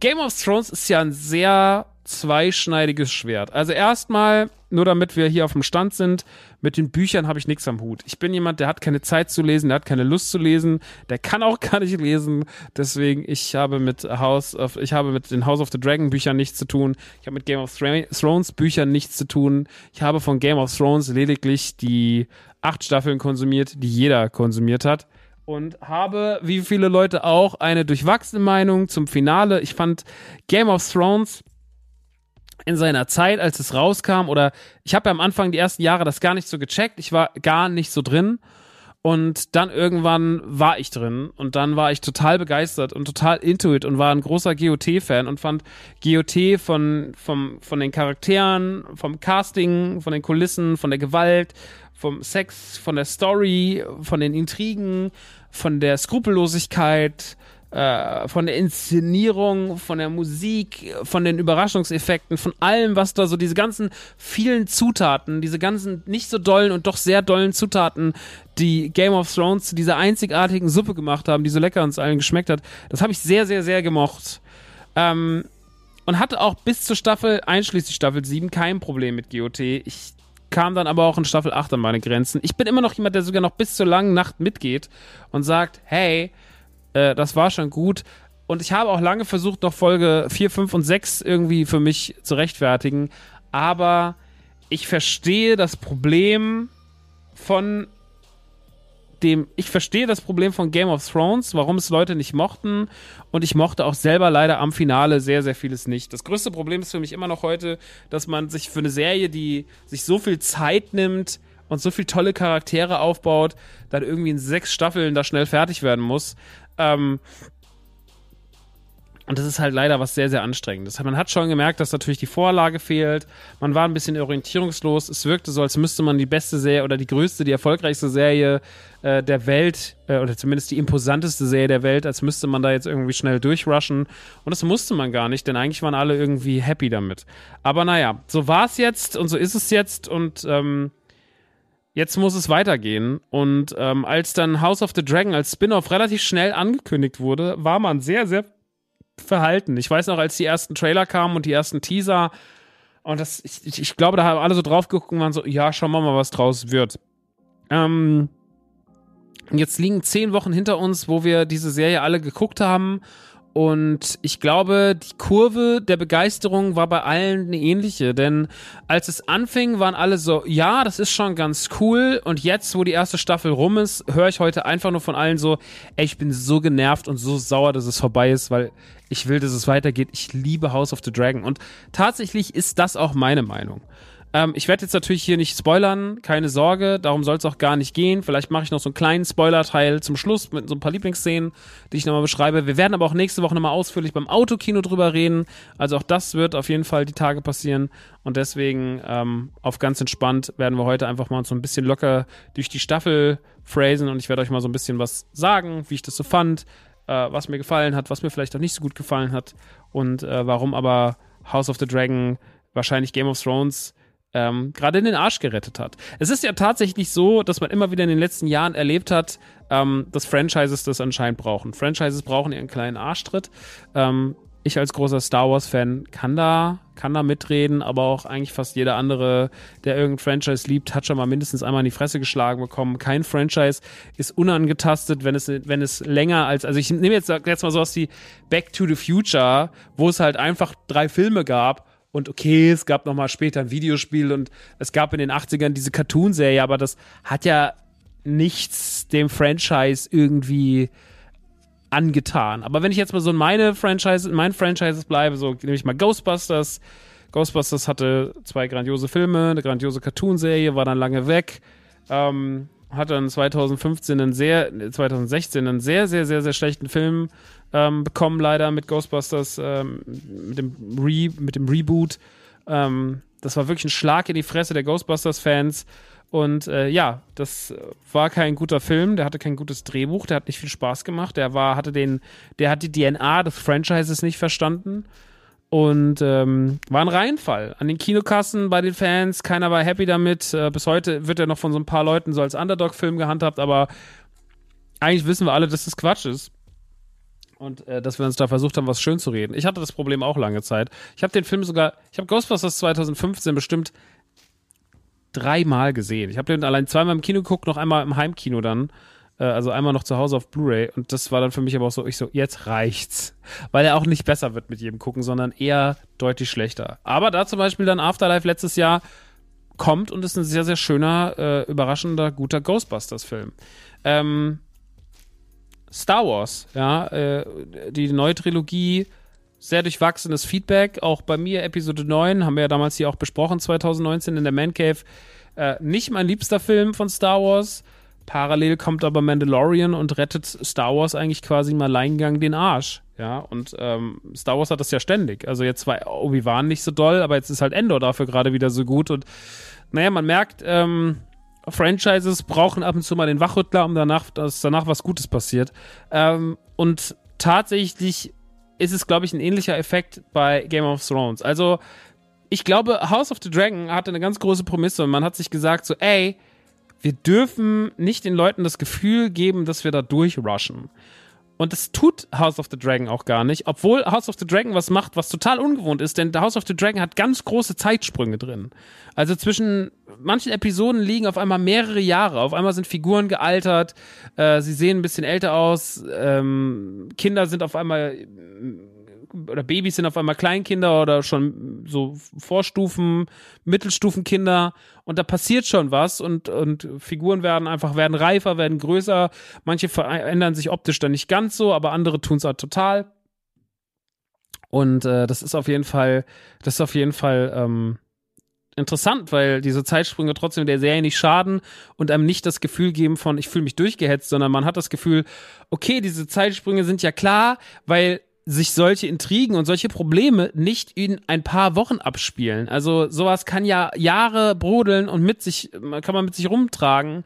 Game of Thrones ist ja ein sehr zweischneidiges Schwert. Also erstmal, nur damit wir hier auf dem Stand sind, mit den Büchern habe ich nichts am Hut. Ich bin jemand, der hat keine Zeit zu lesen, der hat keine Lust zu lesen, der kann auch gar nicht lesen. Deswegen, ich habe mit House of, ich habe mit den House of the Dragon Büchern nichts zu tun. Ich habe mit Game of Thrones Büchern nichts zu tun. Ich habe von Game of Thrones lediglich die acht Staffeln konsumiert, die jeder konsumiert hat und habe, wie viele Leute auch, eine durchwachsene Meinung zum Finale. Ich fand Game of Thrones in seiner Zeit, als es rauskam, oder ich habe ja am Anfang die ersten Jahre das gar nicht so gecheckt. Ich war gar nicht so drin. Und dann irgendwann war ich drin und dann war ich total begeistert und total into it und war ein großer GOT-Fan und fand GOT von, vom, von den Charakteren, vom Casting, von den Kulissen, von der Gewalt, vom Sex, von der Story, von den Intrigen, von der Skrupellosigkeit, äh, von der Inszenierung, von der Musik, von den Überraschungseffekten, von allem, was da so diese ganzen vielen Zutaten, diese ganzen nicht so dollen und doch sehr dollen Zutaten, die Game of Thrones zu dieser einzigartigen Suppe gemacht haben, die so lecker uns allen geschmeckt hat, das habe ich sehr, sehr, sehr gemocht. Ähm, und hatte auch bis zur Staffel, einschließlich Staffel 7, kein Problem mit GOT. Ich kam dann aber auch in Staffel 8 an meine Grenzen. Ich bin immer noch jemand, der sogar noch bis zur langen Nacht mitgeht und sagt, hey, äh, das war schon gut. Und ich habe auch lange versucht, noch Folge 4, 5 und 6 irgendwie für mich zu rechtfertigen. Aber ich verstehe das Problem von dem, ich verstehe das Problem von Game of Thrones, warum es Leute nicht mochten. Und ich mochte auch selber leider am Finale sehr, sehr vieles nicht. Das größte Problem ist für mich immer noch heute, dass man sich für eine Serie, die sich so viel Zeit nimmt, und so viele tolle Charaktere aufbaut, dann irgendwie in sechs Staffeln da schnell fertig werden muss. Ähm, und das ist halt leider was sehr, sehr anstrengendes. Man hat schon gemerkt, dass natürlich die Vorlage fehlt. Man war ein bisschen orientierungslos. Es wirkte so, als müsste man die beste Serie oder die größte, die erfolgreichste Serie äh, der Welt äh, oder zumindest die imposanteste Serie der Welt, als müsste man da jetzt irgendwie schnell durchrushen. Und das musste man gar nicht, denn eigentlich waren alle irgendwie happy damit. Aber naja, so war es jetzt und so ist es jetzt und ähm, jetzt muss es weitergehen. Und ähm, als dann House of the Dragon als Spin-off relativ schnell angekündigt wurde, war man sehr, sehr verhalten. Ich weiß noch, als die ersten Trailer kamen und die ersten Teaser, und das, ich, ich glaube, da haben alle so drauf geguckt und waren so, ja, schauen wir mal, was draus wird. Ähm, jetzt liegen zehn Wochen hinter uns, wo wir diese Serie alle geguckt haben und ich glaube, die Kurve der Begeisterung war bei allen eine ähnliche, denn als es anfing, waren alle so, ja, das ist schon ganz cool. Und jetzt, wo die erste Staffel rum ist, höre ich heute einfach nur von allen so, ey, ich bin so genervt und so sauer, dass es vorbei ist, weil ich will, dass es weitergeht. Ich liebe House of the Dragon. Und tatsächlich ist das auch meine Meinung. Ähm, ich werde jetzt natürlich hier nicht spoilern, keine Sorge, darum soll es auch gar nicht gehen. Vielleicht mache ich noch so einen kleinen Spoiler-Teil zum Schluss mit so ein paar Lieblingsszenen, die ich nochmal beschreibe. Wir werden aber auch nächste Woche nochmal ausführlich beim Autokino drüber reden. Also auch das wird auf jeden Fall die Tage passieren. Und deswegen ähm, auf ganz entspannt werden wir heute einfach mal so ein bisschen locker durch die Staffel phrasen und ich werde euch mal so ein bisschen was sagen, wie ich das so fand, äh, was mir gefallen hat, was mir vielleicht auch nicht so gut gefallen hat und äh, warum aber House of the Dragon wahrscheinlich Game of Thrones ähm, gerade in den Arsch gerettet hat. Es ist ja tatsächlich so, dass man immer wieder in den letzten Jahren erlebt hat, ähm, dass Franchises das anscheinend brauchen. Franchises brauchen ihren kleinen Arschtritt. Ähm, ich als großer Star Wars-Fan kann da, kann da mitreden, aber auch eigentlich fast jeder andere, der irgendein Franchise liebt, hat schon mal mindestens einmal in die Fresse geschlagen bekommen. Kein Franchise ist unangetastet, wenn es, wenn es länger als, also ich nehme jetzt, jetzt mal sowas wie Back to the Future, wo es halt einfach drei Filme gab und okay, es gab noch mal später ein Videospiel und es gab in den 80ern diese Cartoon-Serie, aber das hat ja nichts dem Franchise irgendwie angetan. Aber wenn ich jetzt mal so in meine Franchise, in meinen Franchises bleibe, so nehme ich mal Ghostbusters. Ghostbusters hatte zwei grandiose Filme, eine grandiose Cartoon-Serie, war dann lange weg. Ähm, hat dann 2015 einen sehr, 2016 einen sehr, sehr, sehr, sehr schlechten Film ähm, bekommen, leider mit Ghostbusters, ähm, mit, dem Re mit dem Reboot. Ähm, das war wirklich ein Schlag in die Fresse der Ghostbusters-Fans. Und äh, ja, das war kein guter Film, der hatte kein gutes Drehbuch, der hat nicht viel Spaß gemacht, der war, hatte den, der hat die DNA des Franchises nicht verstanden und ähm, war ein Reinfall an den Kinokassen bei den Fans. Keiner war happy damit. Äh, bis heute wird er noch von so ein paar Leuten so als Underdog-Film gehandhabt, aber eigentlich wissen wir alle, dass das Quatsch ist und äh, dass wir uns da versucht haben, was schön zu reden. Ich hatte das Problem auch lange Zeit. Ich habe den Film sogar, ich habe Ghostbusters 2015 bestimmt dreimal gesehen. Ich habe den allein zweimal im Kino geguckt, noch einmal im Heimkino dann. Äh, also einmal noch zu Hause auf Blu-ray. Und das war dann für mich aber auch so, ich so, jetzt reicht's. Weil er auch nicht besser wird mit jedem Gucken, sondern eher deutlich schlechter. Aber da zum Beispiel dann Afterlife letztes Jahr kommt und ist ein sehr, sehr schöner, äh, überraschender, guter Ghostbusters-Film. Ähm, Star Wars, ja, äh, die neue Trilogie, sehr durchwachsenes Feedback. Auch bei mir Episode 9, haben wir ja damals hier auch besprochen, 2019 in der Man Cave. Äh, nicht mein liebster Film von Star Wars. Parallel kommt aber Mandalorian und rettet Star Wars eigentlich quasi im Alleingang den Arsch. Ja, und ähm, Star Wars hat das ja ständig. Also jetzt war Obi-Wan nicht so doll, aber jetzt ist halt Endor dafür gerade wieder so gut. Und naja, man merkt, ähm, Franchises brauchen ab und zu mal den Wachrüttler, um danach, dass danach was Gutes passiert. Ähm, und tatsächlich ist es, glaube ich, ein ähnlicher Effekt bei Game of Thrones. Also, ich glaube, House of the Dragon hatte eine ganz große Prämisse und man hat sich gesagt, so, ey, wir dürfen nicht den Leuten das Gefühl geben, dass wir da durchrushen. Und das tut House of the Dragon auch gar nicht, obwohl House of the Dragon was macht, was total ungewohnt ist, denn House of the Dragon hat ganz große Zeitsprünge drin. Also zwischen manchen Episoden liegen auf einmal mehrere Jahre. Auf einmal sind Figuren gealtert, äh, sie sehen ein bisschen älter aus, ähm, Kinder sind auf einmal oder Babys sind auf einmal Kleinkinder oder schon so Vorstufen, Mittelstufenkinder und da passiert schon was und, und Figuren werden einfach, werden reifer, werden größer. Manche verändern sich optisch dann nicht ganz so, aber andere tun es halt total. Und äh, das ist auf jeden Fall, das ist auf jeden Fall ähm, interessant, weil diese Zeitsprünge trotzdem der Serie nicht schaden und einem nicht das Gefühl geben von, ich fühle mich durchgehetzt, sondern man hat das Gefühl, okay, diese Zeitsprünge sind ja klar, weil sich solche Intrigen und solche Probleme nicht in ein paar Wochen abspielen. Also sowas kann ja Jahre brodeln und mit sich, kann man mit sich rumtragen,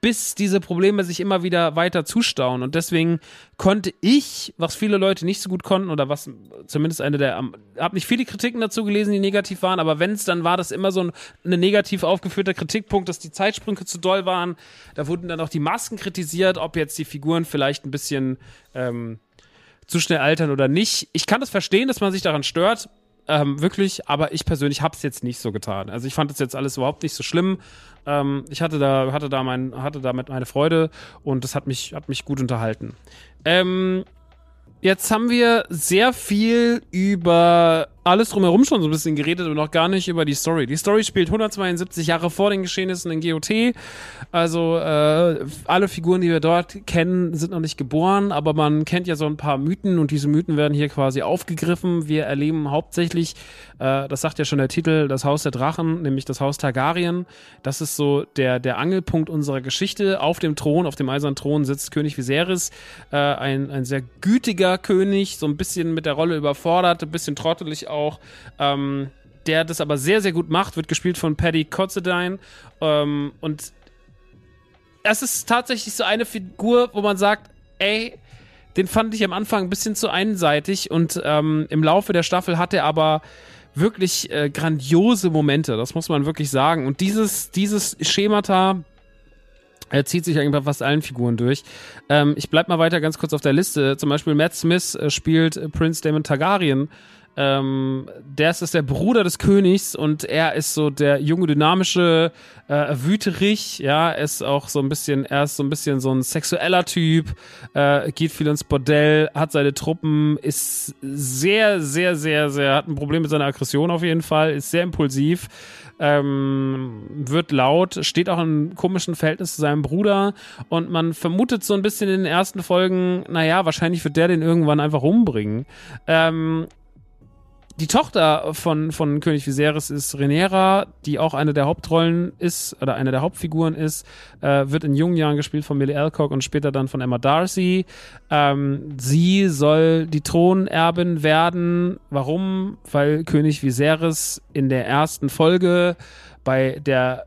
bis diese Probleme sich immer wieder weiter zustauen. Und deswegen konnte ich, was viele Leute nicht so gut konnten, oder was zumindest eine der, habe nicht viele Kritiken dazu gelesen, die negativ waren, aber wenn es, dann war das immer so ein eine negativ aufgeführter Kritikpunkt, dass die Zeitsprünge zu doll waren. Da wurden dann auch die Masken kritisiert, ob jetzt die Figuren vielleicht ein bisschen ähm, zu schnell altern oder nicht. Ich kann das verstehen, dass man sich daran stört. Ähm, wirklich, aber ich persönlich habe es jetzt nicht so getan. Also ich fand das jetzt alles überhaupt nicht so schlimm. Ähm, ich hatte da, hatte da mein, hatte damit meine Freude und das hat mich, hat mich gut unterhalten. Ähm, jetzt haben wir sehr viel über alles drumherum schon so ein bisschen geredet, aber noch gar nicht über die Story. Die Story spielt 172 Jahre vor den Geschehnissen in GOT. Also äh, alle Figuren, die wir dort kennen, sind noch nicht geboren, aber man kennt ja so ein paar Mythen und diese Mythen werden hier quasi aufgegriffen. Wir erleben hauptsächlich, äh, das sagt ja schon der Titel, das Haus der Drachen, nämlich das Haus Targaryen. Das ist so der, der Angelpunkt unserer Geschichte. Auf dem Thron, auf dem eisernen Thron sitzt König Viserys, äh, ein, ein sehr gütiger König, so ein bisschen mit der Rolle überfordert, ein bisschen trottelig auch. Ähm, der das aber sehr, sehr gut macht, wird gespielt von Paddy Considine. Ähm, und es ist tatsächlich so eine Figur, wo man sagt, ey, den fand ich am Anfang ein bisschen zu einseitig und ähm, im Laufe der Staffel hat er aber wirklich äh, grandiose Momente, das muss man wirklich sagen. Und dieses, dieses Schemata er zieht sich eigentlich bei fast allen Figuren durch. Ähm, ich bleib mal weiter ganz kurz auf der Liste. Zum Beispiel Matt Smith äh, spielt äh, Prince Damon Targaryen. Ähm, der ist, ist der Bruder des Königs und er ist so der junge, dynamische äh, Wüterich. Ja, ist auch so ein bisschen, er ist so ein bisschen so ein sexueller Typ, äh, geht viel ins Bordell, hat seine Truppen, ist sehr, sehr, sehr, sehr, hat ein Problem mit seiner Aggression auf jeden Fall, ist sehr impulsiv ähm, wird laut, steht auch im komischen Verhältnis zu seinem Bruder und man vermutet so ein bisschen in den ersten Folgen, naja, wahrscheinlich wird der den irgendwann einfach umbringen. Ähm, die Tochter von, von König Viserys ist Rhaenyra, die auch eine der Hauptrollen ist oder eine der Hauptfiguren ist, äh, wird in jungen Jahren gespielt von Millie Alcock und später dann von Emma Darcy. Ähm, sie soll die Thronerbin werden. Warum? Weil König Viserys in der ersten Folge bei der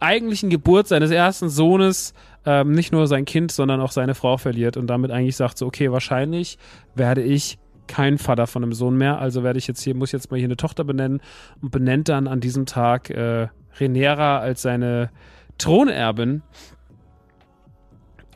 eigentlichen Geburt seines ersten Sohnes ähm, nicht nur sein Kind, sondern auch seine Frau verliert und damit eigentlich sagt so, okay, wahrscheinlich werde ich kein Vater von einem Sohn mehr, also werde ich jetzt hier, muss jetzt mal hier eine Tochter benennen und benennt dann an diesem Tag äh, Renera als seine Thronerbin.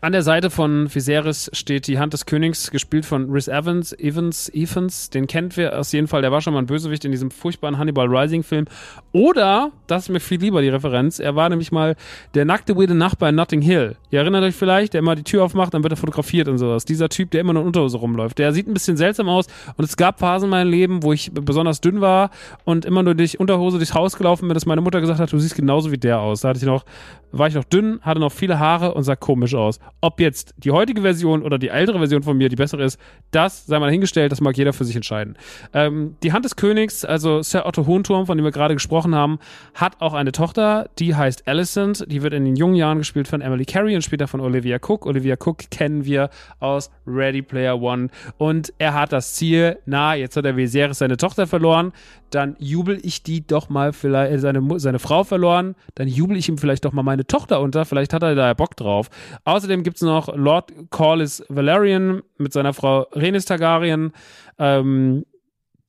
An der Seite von Viserys steht die Hand des Königs, gespielt von Rhys Evans, Evans, Evans, den kennt wir aus jeden Fall, der war schon mal ein Bösewicht in diesem furchtbaren Hannibal Rising Film. Oder, das ist mir viel lieber die Referenz, er war nämlich mal der nackte weirde Nachbar in Notting Hill. Ihr erinnert euch vielleicht, der immer die Tür aufmacht, dann wird er fotografiert und sowas. Dieser Typ, der immer nur in Unterhose rumläuft. Der sieht ein bisschen seltsam aus und es gab Phasen in meinem Leben, wo ich besonders dünn war und immer nur durch Unterhose durchs Haus gelaufen bin, dass meine Mutter gesagt hat, du siehst genauso wie der aus. Da hatte ich noch, war ich noch dünn, hatte noch viele Haare und sah komisch aus. Ob jetzt die heutige Version oder die ältere Version von mir die bessere ist, das sei mal hingestellt, das mag jeder für sich entscheiden. Ähm, die Hand des Königs, also Sir Otto Hohenturm, von dem wir gerade gesprochen haben, hat auch eine Tochter, die heißt Alicent. Die wird in den jungen Jahren gespielt von Emily Carey und später von Olivia Cook. Olivia Cook kennen wir aus Ready Player One. Und er hat das Ziel, na, jetzt hat der Viserys seine Tochter verloren, dann jubel ich die doch mal vielleicht, äh, seine, seine Frau verloren, dann jubel ich ihm vielleicht doch mal meine Tochter unter, vielleicht hat er da Bock drauf. Außerdem Targaryen gibt's noch Lord Corlys Valerian mit seiner Frau Rhaenys Targaryen. Ähm,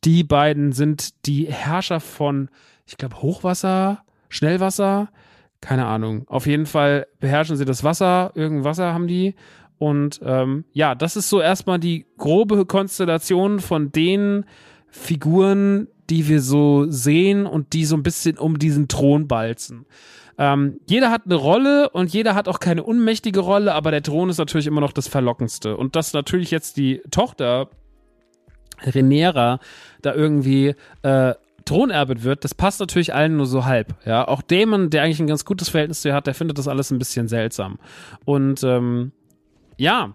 die beiden sind die Herrscher von, ich glaube, Hochwasser, Schnellwasser, keine Ahnung. Auf jeden Fall beherrschen sie das Wasser, irgendein Wasser haben die. Und ähm, ja, das ist so erstmal die grobe Konstellation von den Figuren, die wir so sehen und die so ein bisschen um diesen Thron balzen. Ähm, jeder hat eine Rolle und jeder hat auch keine unmächtige Rolle, aber der Thron ist natürlich immer noch das Verlockendste. Und dass natürlich jetzt die Tochter Renera da irgendwie äh, Thronerbin wird, das passt natürlich allen nur so halb. Ja, auch Damon, der eigentlich ein ganz gutes Verhältnis zu ihr hat, der findet das alles ein bisschen seltsam. Und ähm, ja,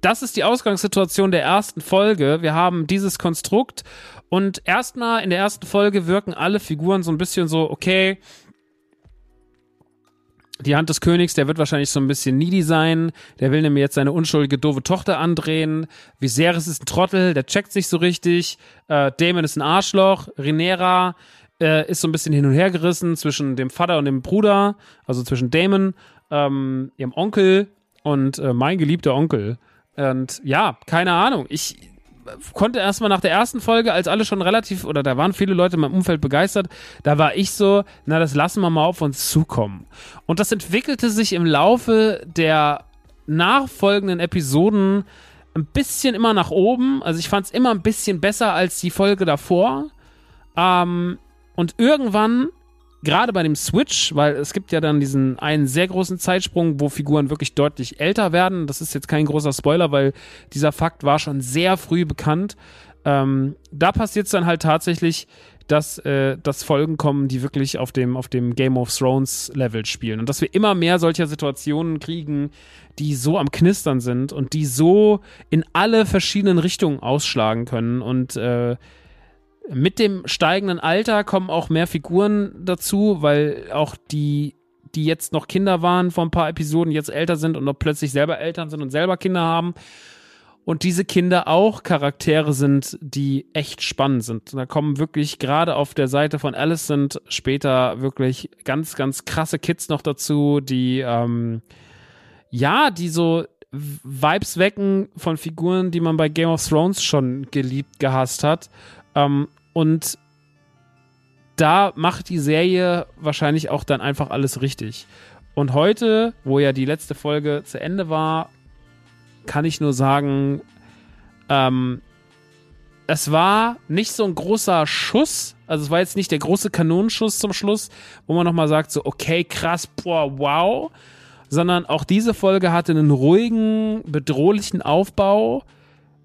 das ist die Ausgangssituation der ersten Folge. Wir haben dieses Konstrukt und erstmal in der ersten Folge wirken alle Figuren so ein bisschen so, okay, die Hand des Königs, der wird wahrscheinlich so ein bisschen needy sein. Der will nämlich jetzt seine unschuldige, doofe Tochter andrehen. Viserys ist ein Trottel, der checkt sich so richtig. Äh, Damon ist ein Arschloch. Rhaenyra äh, ist so ein bisschen hin und her gerissen zwischen dem Vater und dem Bruder, also zwischen Damon, ähm, ihrem Onkel und äh, mein geliebter Onkel. Und ja, keine Ahnung. Ich, konnte erstmal nach der ersten Folge, als alle schon relativ, oder da waren viele Leute in meinem Umfeld begeistert, da war ich so, na, das lassen wir mal auf uns zukommen. Und das entwickelte sich im Laufe der nachfolgenden Episoden ein bisschen immer nach oben. Also ich fand es immer ein bisschen besser als die Folge davor. Ähm, und irgendwann gerade bei dem Switch, weil es gibt ja dann diesen einen sehr großen Zeitsprung, wo Figuren wirklich deutlich älter werden. Das ist jetzt kein großer Spoiler, weil dieser Fakt war schon sehr früh bekannt. Ähm, da passiert es dann halt tatsächlich, dass, äh, dass Folgen kommen, die wirklich auf dem, auf dem Game of Thrones Level spielen. Und dass wir immer mehr solcher Situationen kriegen, die so am Knistern sind und die so in alle verschiedenen Richtungen ausschlagen können. Und äh, mit dem steigenden Alter kommen auch mehr Figuren dazu, weil auch die, die jetzt noch Kinder waren vor ein paar Episoden, jetzt älter sind und noch plötzlich selber Eltern sind und selber Kinder haben. Und diese Kinder auch Charaktere sind, die echt spannend sind. Da kommen wirklich gerade auf der Seite von Alicent später wirklich ganz, ganz krasse Kids noch dazu, die ähm, ja, die so Vibes wecken von Figuren, die man bei Game of Thrones schon geliebt, gehasst hat. Ähm, und da macht die Serie wahrscheinlich auch dann einfach alles richtig. Und heute, wo ja die letzte Folge zu Ende war, kann ich nur sagen, ähm, es war nicht so ein großer Schuss, also es war jetzt nicht der große Kanonenschuss zum Schluss, wo man nochmal sagt, so, okay, krass, boah, wow, sondern auch diese Folge hatte einen ruhigen, bedrohlichen Aufbau,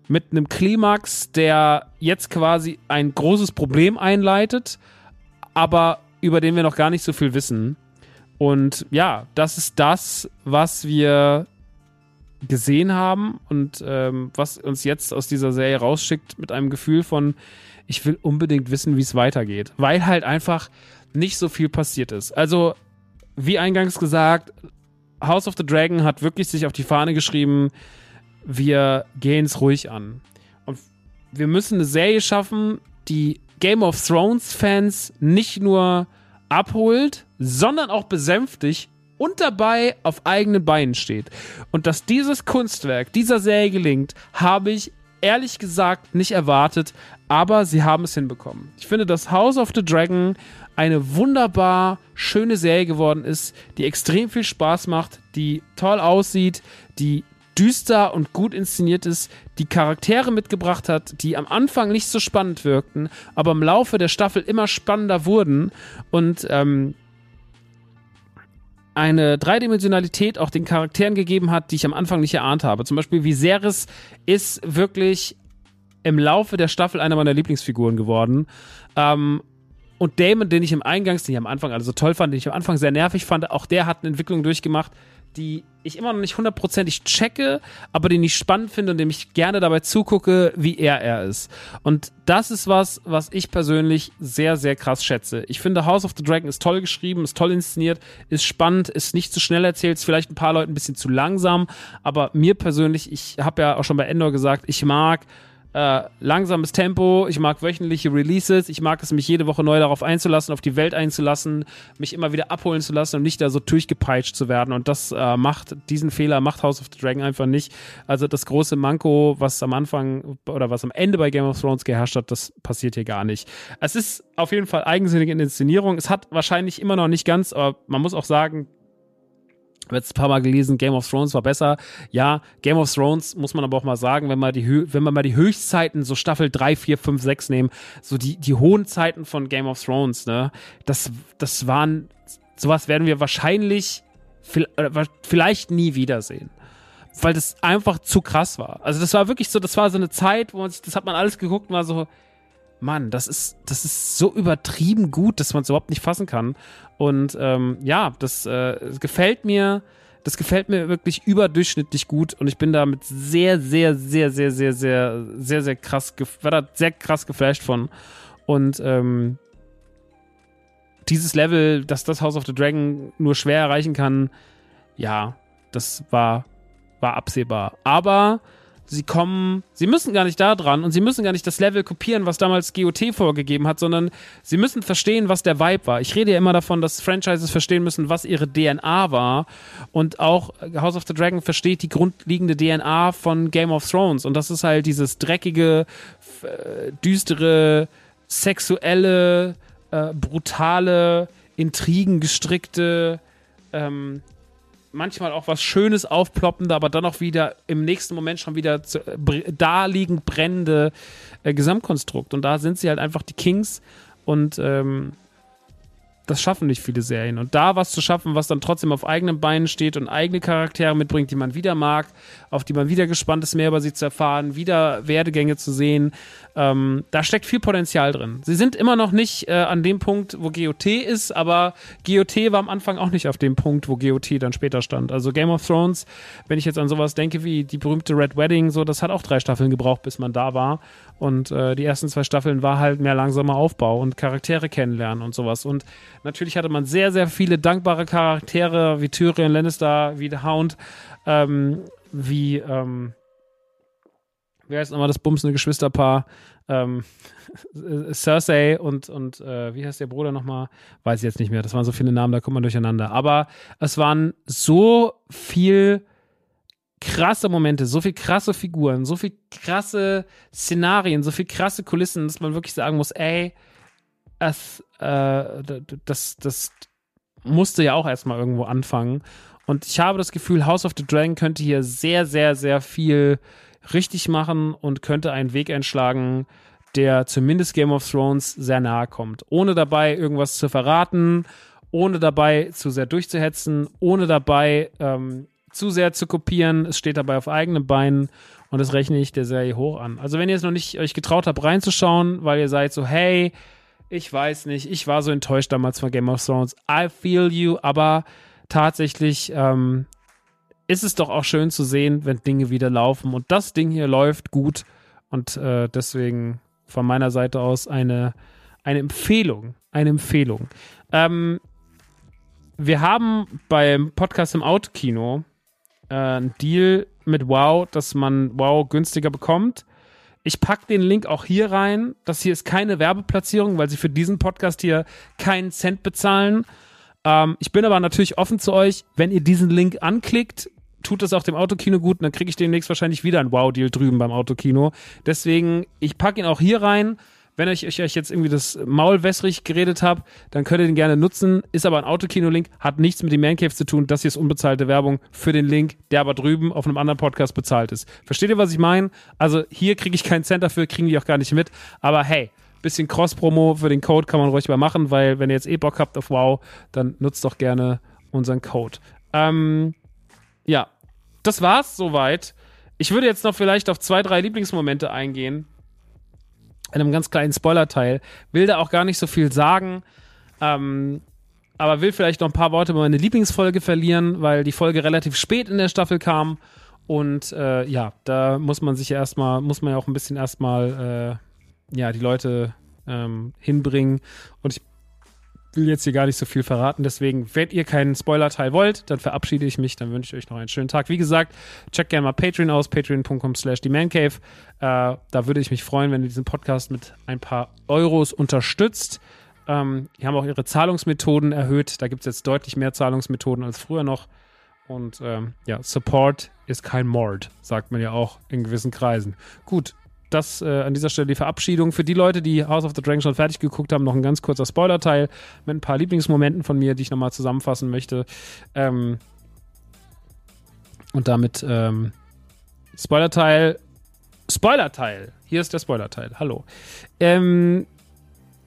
mit einem Klimax, der jetzt quasi ein großes Problem einleitet, aber über den wir noch gar nicht so viel wissen. Und ja, das ist das, was wir gesehen haben und ähm, was uns jetzt aus dieser Serie rausschickt mit einem Gefühl von, ich will unbedingt wissen, wie es weitergeht, weil halt einfach nicht so viel passiert ist. Also, wie eingangs gesagt, House of the Dragon hat wirklich sich auf die Fahne geschrieben, wir gehen es ruhig an. Und wir müssen eine Serie schaffen, die Game of Thrones Fans nicht nur abholt, sondern auch besänftigt und dabei auf eigenen Beinen steht. Und dass dieses Kunstwerk dieser Serie gelingt, habe ich ehrlich gesagt nicht erwartet, aber sie haben es hinbekommen. Ich finde, dass House of the Dragon eine wunderbar schöne Serie geworden ist, die extrem viel Spaß macht, die toll aussieht, die düster und gut inszeniert ist, die Charaktere mitgebracht hat, die am Anfang nicht so spannend wirkten, aber im Laufe der Staffel immer spannender wurden und ähm, eine Dreidimensionalität auch den Charakteren gegeben hat, die ich am Anfang nicht erahnt habe. Zum Beispiel Viserys ist wirklich im Laufe der Staffel einer meiner Lieblingsfiguren geworden. Ähm, und Damon, den ich im Eingangs, den ich am Anfang also toll fand, den ich am Anfang sehr nervig fand, auch der hat eine Entwicklung durchgemacht, die ich immer noch nicht hundertprozentig checke, aber den ich spannend finde und dem ich gerne dabei zugucke, wie er er ist. Und das ist was, was ich persönlich sehr, sehr krass schätze. Ich finde House of the Dragon ist toll geschrieben, ist toll inszeniert, ist spannend, ist nicht zu schnell erzählt, ist vielleicht ein paar Leuten ein bisschen zu langsam, aber mir persönlich, ich habe ja auch schon bei Endor gesagt, ich mag äh, langsames Tempo, ich mag wöchentliche Releases, ich mag es, mich jede Woche neu darauf einzulassen, auf die Welt einzulassen, mich immer wieder abholen zu lassen und nicht da so durchgepeitscht zu werden. Und das äh, macht, diesen Fehler macht House of the Dragon einfach nicht. Also das große Manko, was am Anfang oder was am Ende bei Game of Thrones geherrscht hat, das passiert hier gar nicht. Es ist auf jeden Fall eigensinnig in Inszenierung. Es hat wahrscheinlich immer noch nicht ganz, aber man muss auch sagen, jetzt ein paar Mal gelesen, Game of Thrones war besser. Ja, Game of Thrones muss man aber auch mal sagen, wenn man die, wenn man mal die Höchstzeiten, so Staffel 3, 4, 5, 6 nehmen, so die, die hohen Zeiten von Game of Thrones, ne, das, das waren, sowas werden wir wahrscheinlich, vielleicht nie wiedersehen. Weil das einfach zu krass war. Also das war wirklich so, das war so eine Zeit, wo man sich, das hat man alles geguckt und war so, Mann, das ist, das ist so übertrieben gut, dass man es überhaupt nicht fassen kann. Und ähm, ja, das, äh, gefällt mir. Das gefällt mir wirklich überdurchschnittlich gut und ich bin damit sehr, sehr, sehr, sehr, sehr, sehr, sehr, sehr krass, war da sehr krass geflasht von. Und ähm, dieses Level, dass das House of the Dragon nur schwer erreichen kann, ja, das war, war absehbar. Aber sie kommen, sie müssen gar nicht da dran und sie müssen gar nicht das Level kopieren, was damals GOT vorgegeben hat, sondern sie müssen verstehen, was der Vibe war. Ich rede ja immer davon, dass Franchises verstehen müssen, was ihre DNA war und auch House of the Dragon versteht die grundlegende DNA von Game of Thrones und das ist halt dieses dreckige, äh, düstere, sexuelle, äh, brutale, intrigengestrickte, ähm, manchmal auch was Schönes aufploppende, aber dann auch wieder im nächsten Moment schon wieder zu, äh, da liegend brennende äh, Gesamtkonstrukt. Und da sind sie halt einfach die Kings und ähm, das schaffen nicht viele Serien. Und da was zu schaffen, was dann trotzdem auf eigenen Beinen steht und eigene Charaktere mitbringt, die man wieder mag, auf die man wieder gespannt ist, mehr über sie zu erfahren, wieder Werdegänge zu sehen, ähm, da steckt viel Potenzial drin. Sie sind immer noch nicht äh, an dem Punkt, wo GOT ist, aber GOT war am Anfang auch nicht auf dem Punkt, wo GOT dann später stand. Also Game of Thrones, wenn ich jetzt an sowas denke wie die berühmte Red Wedding, so, das hat auch drei Staffeln gebraucht, bis man da war. Und äh, die ersten zwei Staffeln war halt mehr langsamer Aufbau und Charaktere kennenlernen und sowas. Und natürlich hatte man sehr, sehr viele dankbare Charaktere wie Tyrion Lannister, wie The Hound, ähm, wie, ähm, wie heißt nochmal das bumsende Geschwisterpaar? Ähm, Cersei und, und äh, wie heißt der Bruder nochmal? Weiß ich jetzt nicht mehr. Das waren so viele Namen, da kommt man durcheinander. Aber es waren so viel krasse Momente, so viel krasse Figuren, so viel krasse Szenarien, so viel krasse Kulissen, dass man wirklich sagen muss, ey, es, äh, das, das musste ja auch erstmal irgendwo anfangen. Und ich habe das Gefühl, House of the Dragon könnte hier sehr, sehr, sehr viel richtig machen und könnte einen Weg einschlagen, der zumindest Game of Thrones sehr nahe kommt. Ohne dabei irgendwas zu verraten, ohne dabei zu sehr durchzuhetzen, ohne dabei ähm, zu sehr zu kopieren. Es steht dabei auf eigenen Beinen und das rechne ich der Serie hoch an. Also wenn ihr es noch nicht euch getraut habt reinzuschauen, weil ihr seid so, hey, ich weiß nicht, ich war so enttäuscht damals von Game of Thrones. I feel you, aber tatsächlich ähm, ist es doch auch schön zu sehen, wenn Dinge wieder laufen. Und das Ding hier läuft gut. Und äh, deswegen von meiner Seite aus eine, eine Empfehlung. Eine Empfehlung. Ähm, wir haben beim Podcast im Autokino äh, einen Deal mit Wow, dass man Wow günstiger bekommt. Ich packe den Link auch hier rein. Das hier ist keine Werbeplatzierung, weil sie für diesen Podcast hier keinen Cent bezahlen. Ähm, ich bin aber natürlich offen zu euch. Wenn ihr diesen Link anklickt, tut das auch dem Autokino gut und dann kriege ich demnächst wahrscheinlich wieder ein Wow-Deal drüben beim Autokino. Deswegen, ich packe ihn auch hier rein. Wenn ich euch jetzt irgendwie das Maul wässrig geredet habe, dann könnt ihr den gerne nutzen. Ist aber ein Autokino-Link, hat nichts mit dem Mancave zu tun. Das hier ist unbezahlte Werbung für den Link, der aber drüben auf einem anderen Podcast bezahlt ist. Versteht ihr, was ich meine? Also hier kriege ich keinen Cent dafür, kriegen die auch gar nicht mit. Aber hey, bisschen Cross-Promo für den Code kann man ruhig mal machen, weil wenn ihr jetzt eh Bock habt auf Wow, dann nutzt doch gerne unseren Code. Ähm, ja, das war's soweit. Ich würde jetzt noch vielleicht auf zwei, drei Lieblingsmomente eingehen. In einem ganz kleinen Spoiler-Teil. Will da auch gar nicht so viel sagen. Ähm, aber will vielleicht noch ein paar Worte über meine Lieblingsfolge verlieren, weil die Folge relativ spät in der Staffel kam. Und äh, ja, da muss man sich ja erstmal, muss man ja auch ein bisschen erstmal, äh, ja, die Leute ähm, hinbringen. Und ich will jetzt hier gar nicht so viel verraten. Deswegen, wenn ihr keinen Spoiler-Teil wollt, dann verabschiede ich mich. Dann wünsche ich euch noch einen schönen Tag. Wie gesagt, checkt gerne mal Patreon aus, patreon.com slash themancave. Äh, da würde ich mich freuen, wenn ihr diesen Podcast mit ein paar Euros unterstützt. Ähm, die haben auch ihre Zahlungsmethoden erhöht. Da gibt es jetzt deutlich mehr Zahlungsmethoden als früher noch. Und ähm, ja, Support ist kein Mord, sagt man ja auch in gewissen Kreisen. Gut, das äh, an dieser Stelle die Verabschiedung. Für die Leute, die House of the Dragon schon fertig geguckt haben, noch ein ganz kurzer Spoiler-Teil mit ein paar Lieblingsmomenten von mir, die ich nochmal zusammenfassen möchte. Ähm, und damit ähm, Spoiler-Teil. Spoiler-Teil. Hier ist der Spoiler-Teil. Hallo. Ähm,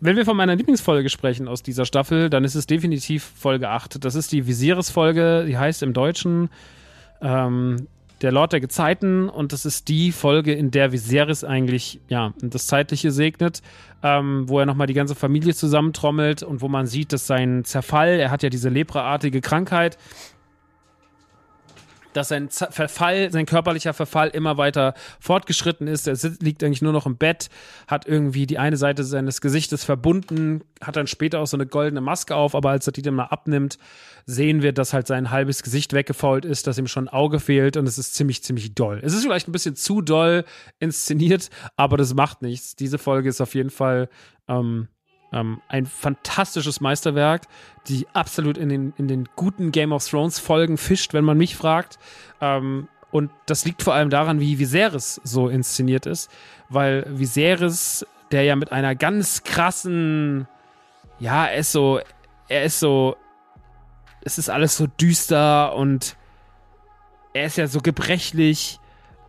wenn wir von meiner Lieblingsfolge sprechen aus dieser Staffel, dann ist es definitiv Folge 8. Das ist die Viserys-Folge, die heißt im Deutschen ähm, der Lord der Gezeiten und das ist die Folge, in der Viserys eigentlich ja das Zeitliche segnet, ähm, wo er nochmal die ganze Familie zusammentrommelt und wo man sieht, dass sein Zerfall, er hat ja diese lepraartige Krankheit, dass sein Verfall, sein körperlicher Verfall immer weiter fortgeschritten ist. Er liegt eigentlich nur noch im Bett, hat irgendwie die eine Seite seines Gesichtes verbunden, hat dann später auch so eine goldene Maske auf, aber als er die dann mal abnimmt, sehen wir, dass halt sein halbes Gesicht weggefault ist, dass ihm schon ein Auge fehlt und es ist ziemlich, ziemlich doll. Es ist vielleicht ein bisschen zu doll inszeniert, aber das macht nichts. Diese Folge ist auf jeden Fall ähm, ähm, ein fantastisches Meisterwerk, die absolut in den, in den guten Game of Thrones Folgen fischt, wenn man mich fragt. Ähm, und das liegt vor allem daran, wie Viserys so inszeniert ist, weil Viserys, der ja mit einer ganz krassen, ja, er ist so, er ist so, es ist alles so düster und er ist ja so gebrechlich,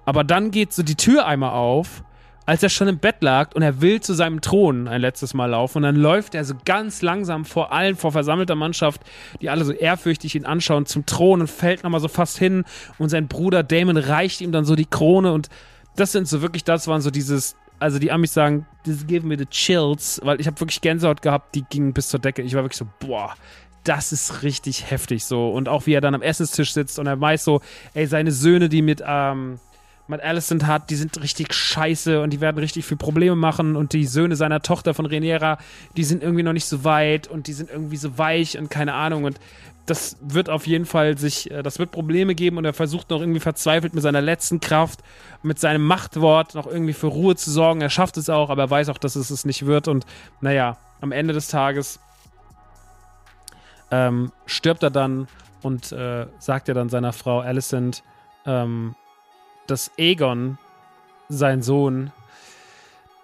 aber dann geht so die Tür einmal auf als er schon im Bett lag und er will zu seinem Thron ein letztes Mal laufen und dann läuft er so ganz langsam vor allen, vor versammelter Mannschaft, die alle so ehrfürchtig ihn anschauen, zum Thron und fällt nochmal so fast hin und sein Bruder Damon reicht ihm dann so die Krone und das sind so wirklich, das waren so dieses, also die Amis sagen, this give me the chills, weil ich habe wirklich Gänsehaut gehabt, die gingen bis zur Decke. Ich war wirklich so, boah, das ist richtig heftig so. Und auch wie er dann am Essenstisch sitzt und er weiß so, ey, seine Söhne, die mit, ähm, Matt Allison hat, die sind richtig scheiße und die werden richtig viel Probleme machen und die Söhne seiner Tochter von Reniera, die sind irgendwie noch nicht so weit und die sind irgendwie so weich und keine Ahnung und das wird auf jeden Fall sich, äh, das wird Probleme geben und er versucht noch irgendwie verzweifelt mit seiner letzten Kraft, mit seinem Machtwort noch irgendwie für Ruhe zu sorgen. Er schafft es auch, aber er weiß auch, dass es es nicht wird und naja, am Ende des Tages ähm, stirbt er dann und äh, sagt ja dann seiner Frau Alicent, ähm, dass Aegon, sein Sohn,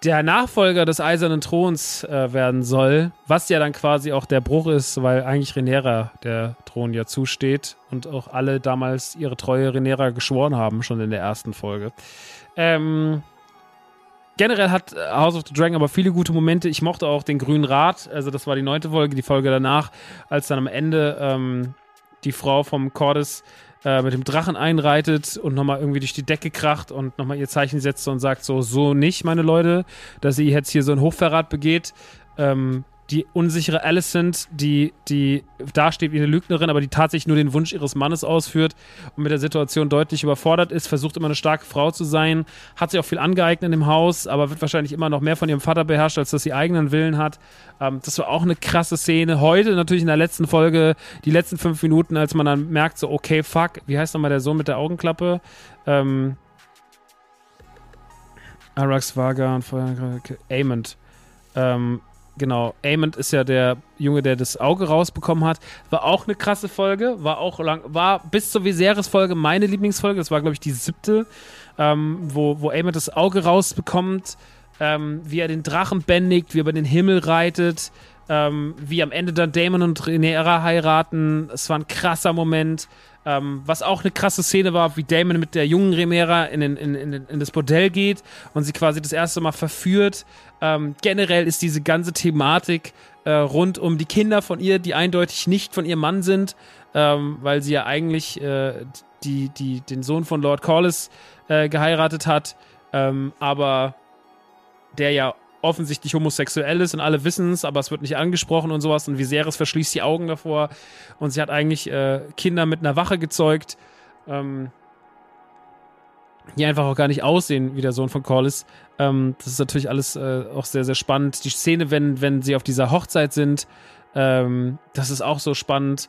der Nachfolger des Eisernen Throns äh, werden soll, was ja dann quasi auch der Bruch ist, weil eigentlich Renera der Thron ja zusteht und auch alle damals ihre treue Renera geschworen haben, schon in der ersten Folge. Ähm, generell hat House of the Dragon aber viele gute Momente. Ich mochte auch den Grünen Rat, also das war die neunte Folge, die Folge danach, als dann am Ende ähm, die Frau vom Cordes äh, mit dem Drachen einreitet und nochmal irgendwie durch die Decke kracht und nochmal ihr Zeichen setzt und sagt so, so nicht, meine Leute, dass sie jetzt hier so einen Hochverrat begeht. Ähm, die unsichere Alicent, die, die dasteht wie eine Lügnerin, aber die tatsächlich nur den Wunsch ihres Mannes ausführt und mit der Situation deutlich überfordert ist, versucht immer eine starke Frau zu sein, hat sich auch viel angeeignet im Haus, aber wird wahrscheinlich immer noch mehr von ihrem Vater beherrscht, als dass sie eigenen Willen hat. Ähm, das war auch eine krasse Szene. Heute natürlich in der letzten Folge, die letzten fünf Minuten, als man dann merkt, so, okay, fuck, wie heißt nochmal der Sohn mit der Augenklappe? Ähm, Arax Vaga und Amond. Ähm, genau, Amond ist ja der Junge, der das Auge rausbekommen hat. War auch eine krasse Folge, war auch lang, war bis zur Viserys-Folge meine Lieblingsfolge. Das war, glaube ich, die siebte, ähm, wo, wo Amond das Auge rausbekommt, ähm, wie er den Drachen bändigt, wie er über den Himmel reitet, ähm, wie am Ende dann Damon und Rhaenyra heiraten. Es war ein krasser Moment. Ähm, was auch eine krasse Szene war, wie Damon mit der jungen Remera in, in, in, in, das Bordell geht und sie quasi das erste Mal verführt. Ähm, generell ist diese ganze Thematik äh, rund um die Kinder von ihr, die eindeutig nicht von ihrem Mann sind, ähm, weil sie ja eigentlich äh, die, die, den Sohn von Lord Corliss äh, geheiratet hat, ähm, aber der ja offensichtlich homosexuell ist und alle wissen es, aber es wird nicht angesprochen und sowas und Viserys verschließt die Augen davor und sie hat eigentlich äh, Kinder mit einer Wache gezeugt, ähm, die einfach auch gar nicht aussehen wie der Sohn von Corliss. Ähm, das ist natürlich alles äh, auch sehr, sehr spannend. Die Szene, wenn, wenn sie auf dieser Hochzeit sind, Ähm, das ist auch so spannend.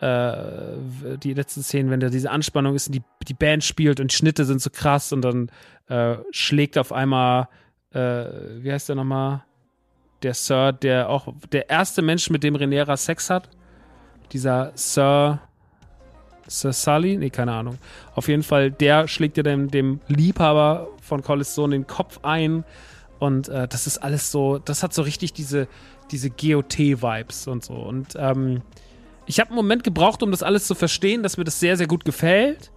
Äh, die letzten Szenen, wenn da diese Anspannung ist und die, die Band spielt und die Schnitte sind so krass und dann äh, schlägt auf einmal, äh, wie heißt der nochmal? Der Sir, der auch der erste Mensch, mit dem Renera Sex hat. Dieser Sir. Sir Sully? Nee, keine Ahnung. Auf jeden Fall, der schlägt ja dem, dem Liebhaber von Collis Sohn den Kopf ein. Und äh, das ist alles so, das hat so richtig diese, diese GOT-Vibes und so. Und ähm, ich habe einen Moment gebraucht, um das alles zu verstehen, dass mir das sehr, sehr gut gefällt.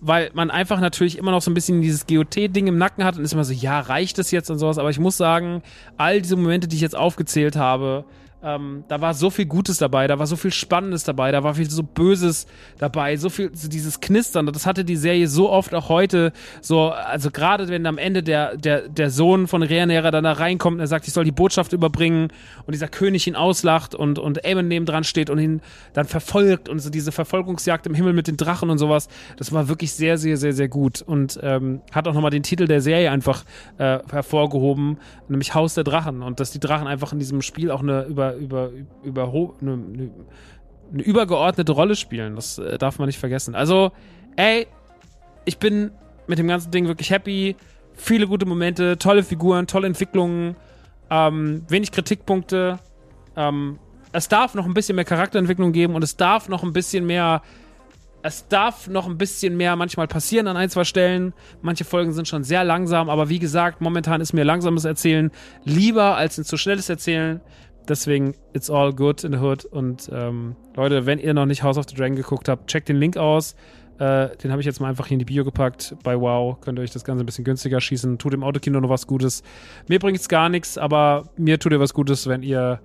Weil man einfach natürlich immer noch so ein bisschen dieses GOT-Ding im Nacken hat und ist immer so, ja, reicht das jetzt und sowas. Aber ich muss sagen, all diese Momente, die ich jetzt aufgezählt habe, ähm, da war so viel Gutes dabei, da war so viel Spannendes dabei, da war viel so Böses dabei, so viel, so dieses Knistern. Das hatte die Serie so oft auch heute. So, also gerade wenn am Ende der, der, der Sohn von Reanera dann da reinkommt und er sagt, ich soll die Botschaft überbringen und dieser König ihn auslacht und, und Aemon neben dran steht und ihn dann verfolgt und so diese Verfolgungsjagd im Himmel mit den Drachen und sowas. Das war wirklich sehr, sehr, sehr, sehr gut und ähm, hat auch nochmal den Titel der Serie einfach äh, hervorgehoben, nämlich Haus der Drachen und dass die Drachen einfach in diesem Spiel auch eine über über, über, über eine, eine, übergeordnete Rolle spielen. Das äh, darf man nicht vergessen. Also, ey, ich bin mit dem ganzen Ding wirklich happy. Viele gute Momente, tolle Figuren, tolle Entwicklungen, ähm, wenig Kritikpunkte. Ähm, es darf noch ein bisschen mehr Charakterentwicklung geben und es darf noch ein bisschen mehr. Es darf noch ein bisschen mehr manchmal passieren an ein, zwei Stellen. Manche Folgen sind schon sehr langsam, aber wie gesagt, momentan ist mir langsames Erzählen lieber als ein zu schnelles Erzählen. Deswegen, it's all good in the hood. Und ähm, Leute, wenn ihr noch nicht House of the Dragon geguckt habt, checkt den Link aus. Äh, den habe ich jetzt mal einfach hier in die Bio gepackt. Bei Wow könnt ihr euch das Ganze ein bisschen günstiger schießen. Tut im Autokino noch was Gutes. Mir bringt es gar nichts, aber mir tut ihr was Gutes, wenn ihr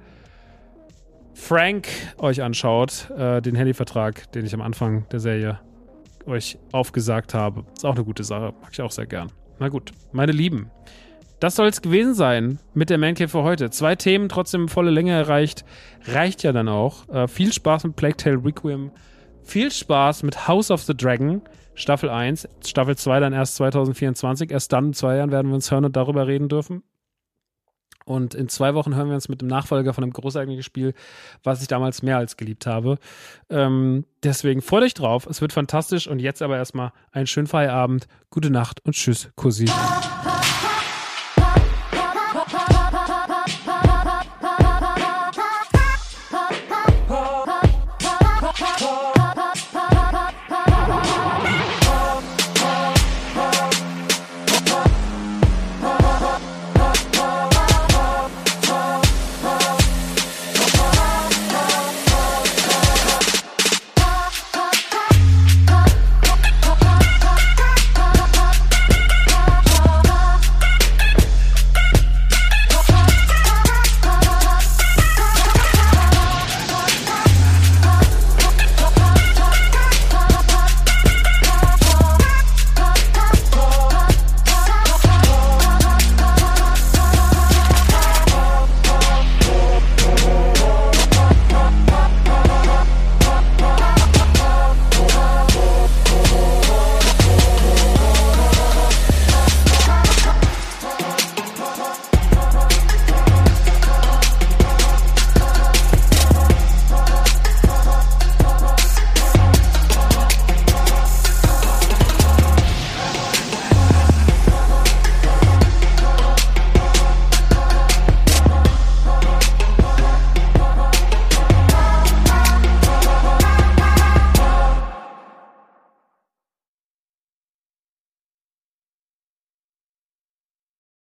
Frank euch anschaut. Äh, den Handyvertrag, den ich am Anfang der Serie euch aufgesagt habe. Ist auch eine gute Sache. Mag ich auch sehr gern. Na gut, meine Lieben. Das soll es gewesen sein mit der Mancave für heute. Zwei Themen, trotzdem volle Länge erreicht. Reicht ja dann auch. Äh, viel Spaß mit Plague Tale Requiem. Viel Spaß mit House of the Dragon. Staffel 1. Staffel 2 dann erst 2024. Erst dann in zwei Jahren werden wir uns hören und darüber reden dürfen. Und in zwei Wochen hören wir uns mit dem Nachfolger von einem großartigen Spiel, was ich damals mehr als geliebt habe. Ähm, deswegen freut euch drauf. Es wird fantastisch. Und jetzt aber erstmal einen schönen Feierabend. Gute Nacht und tschüss, Cousine.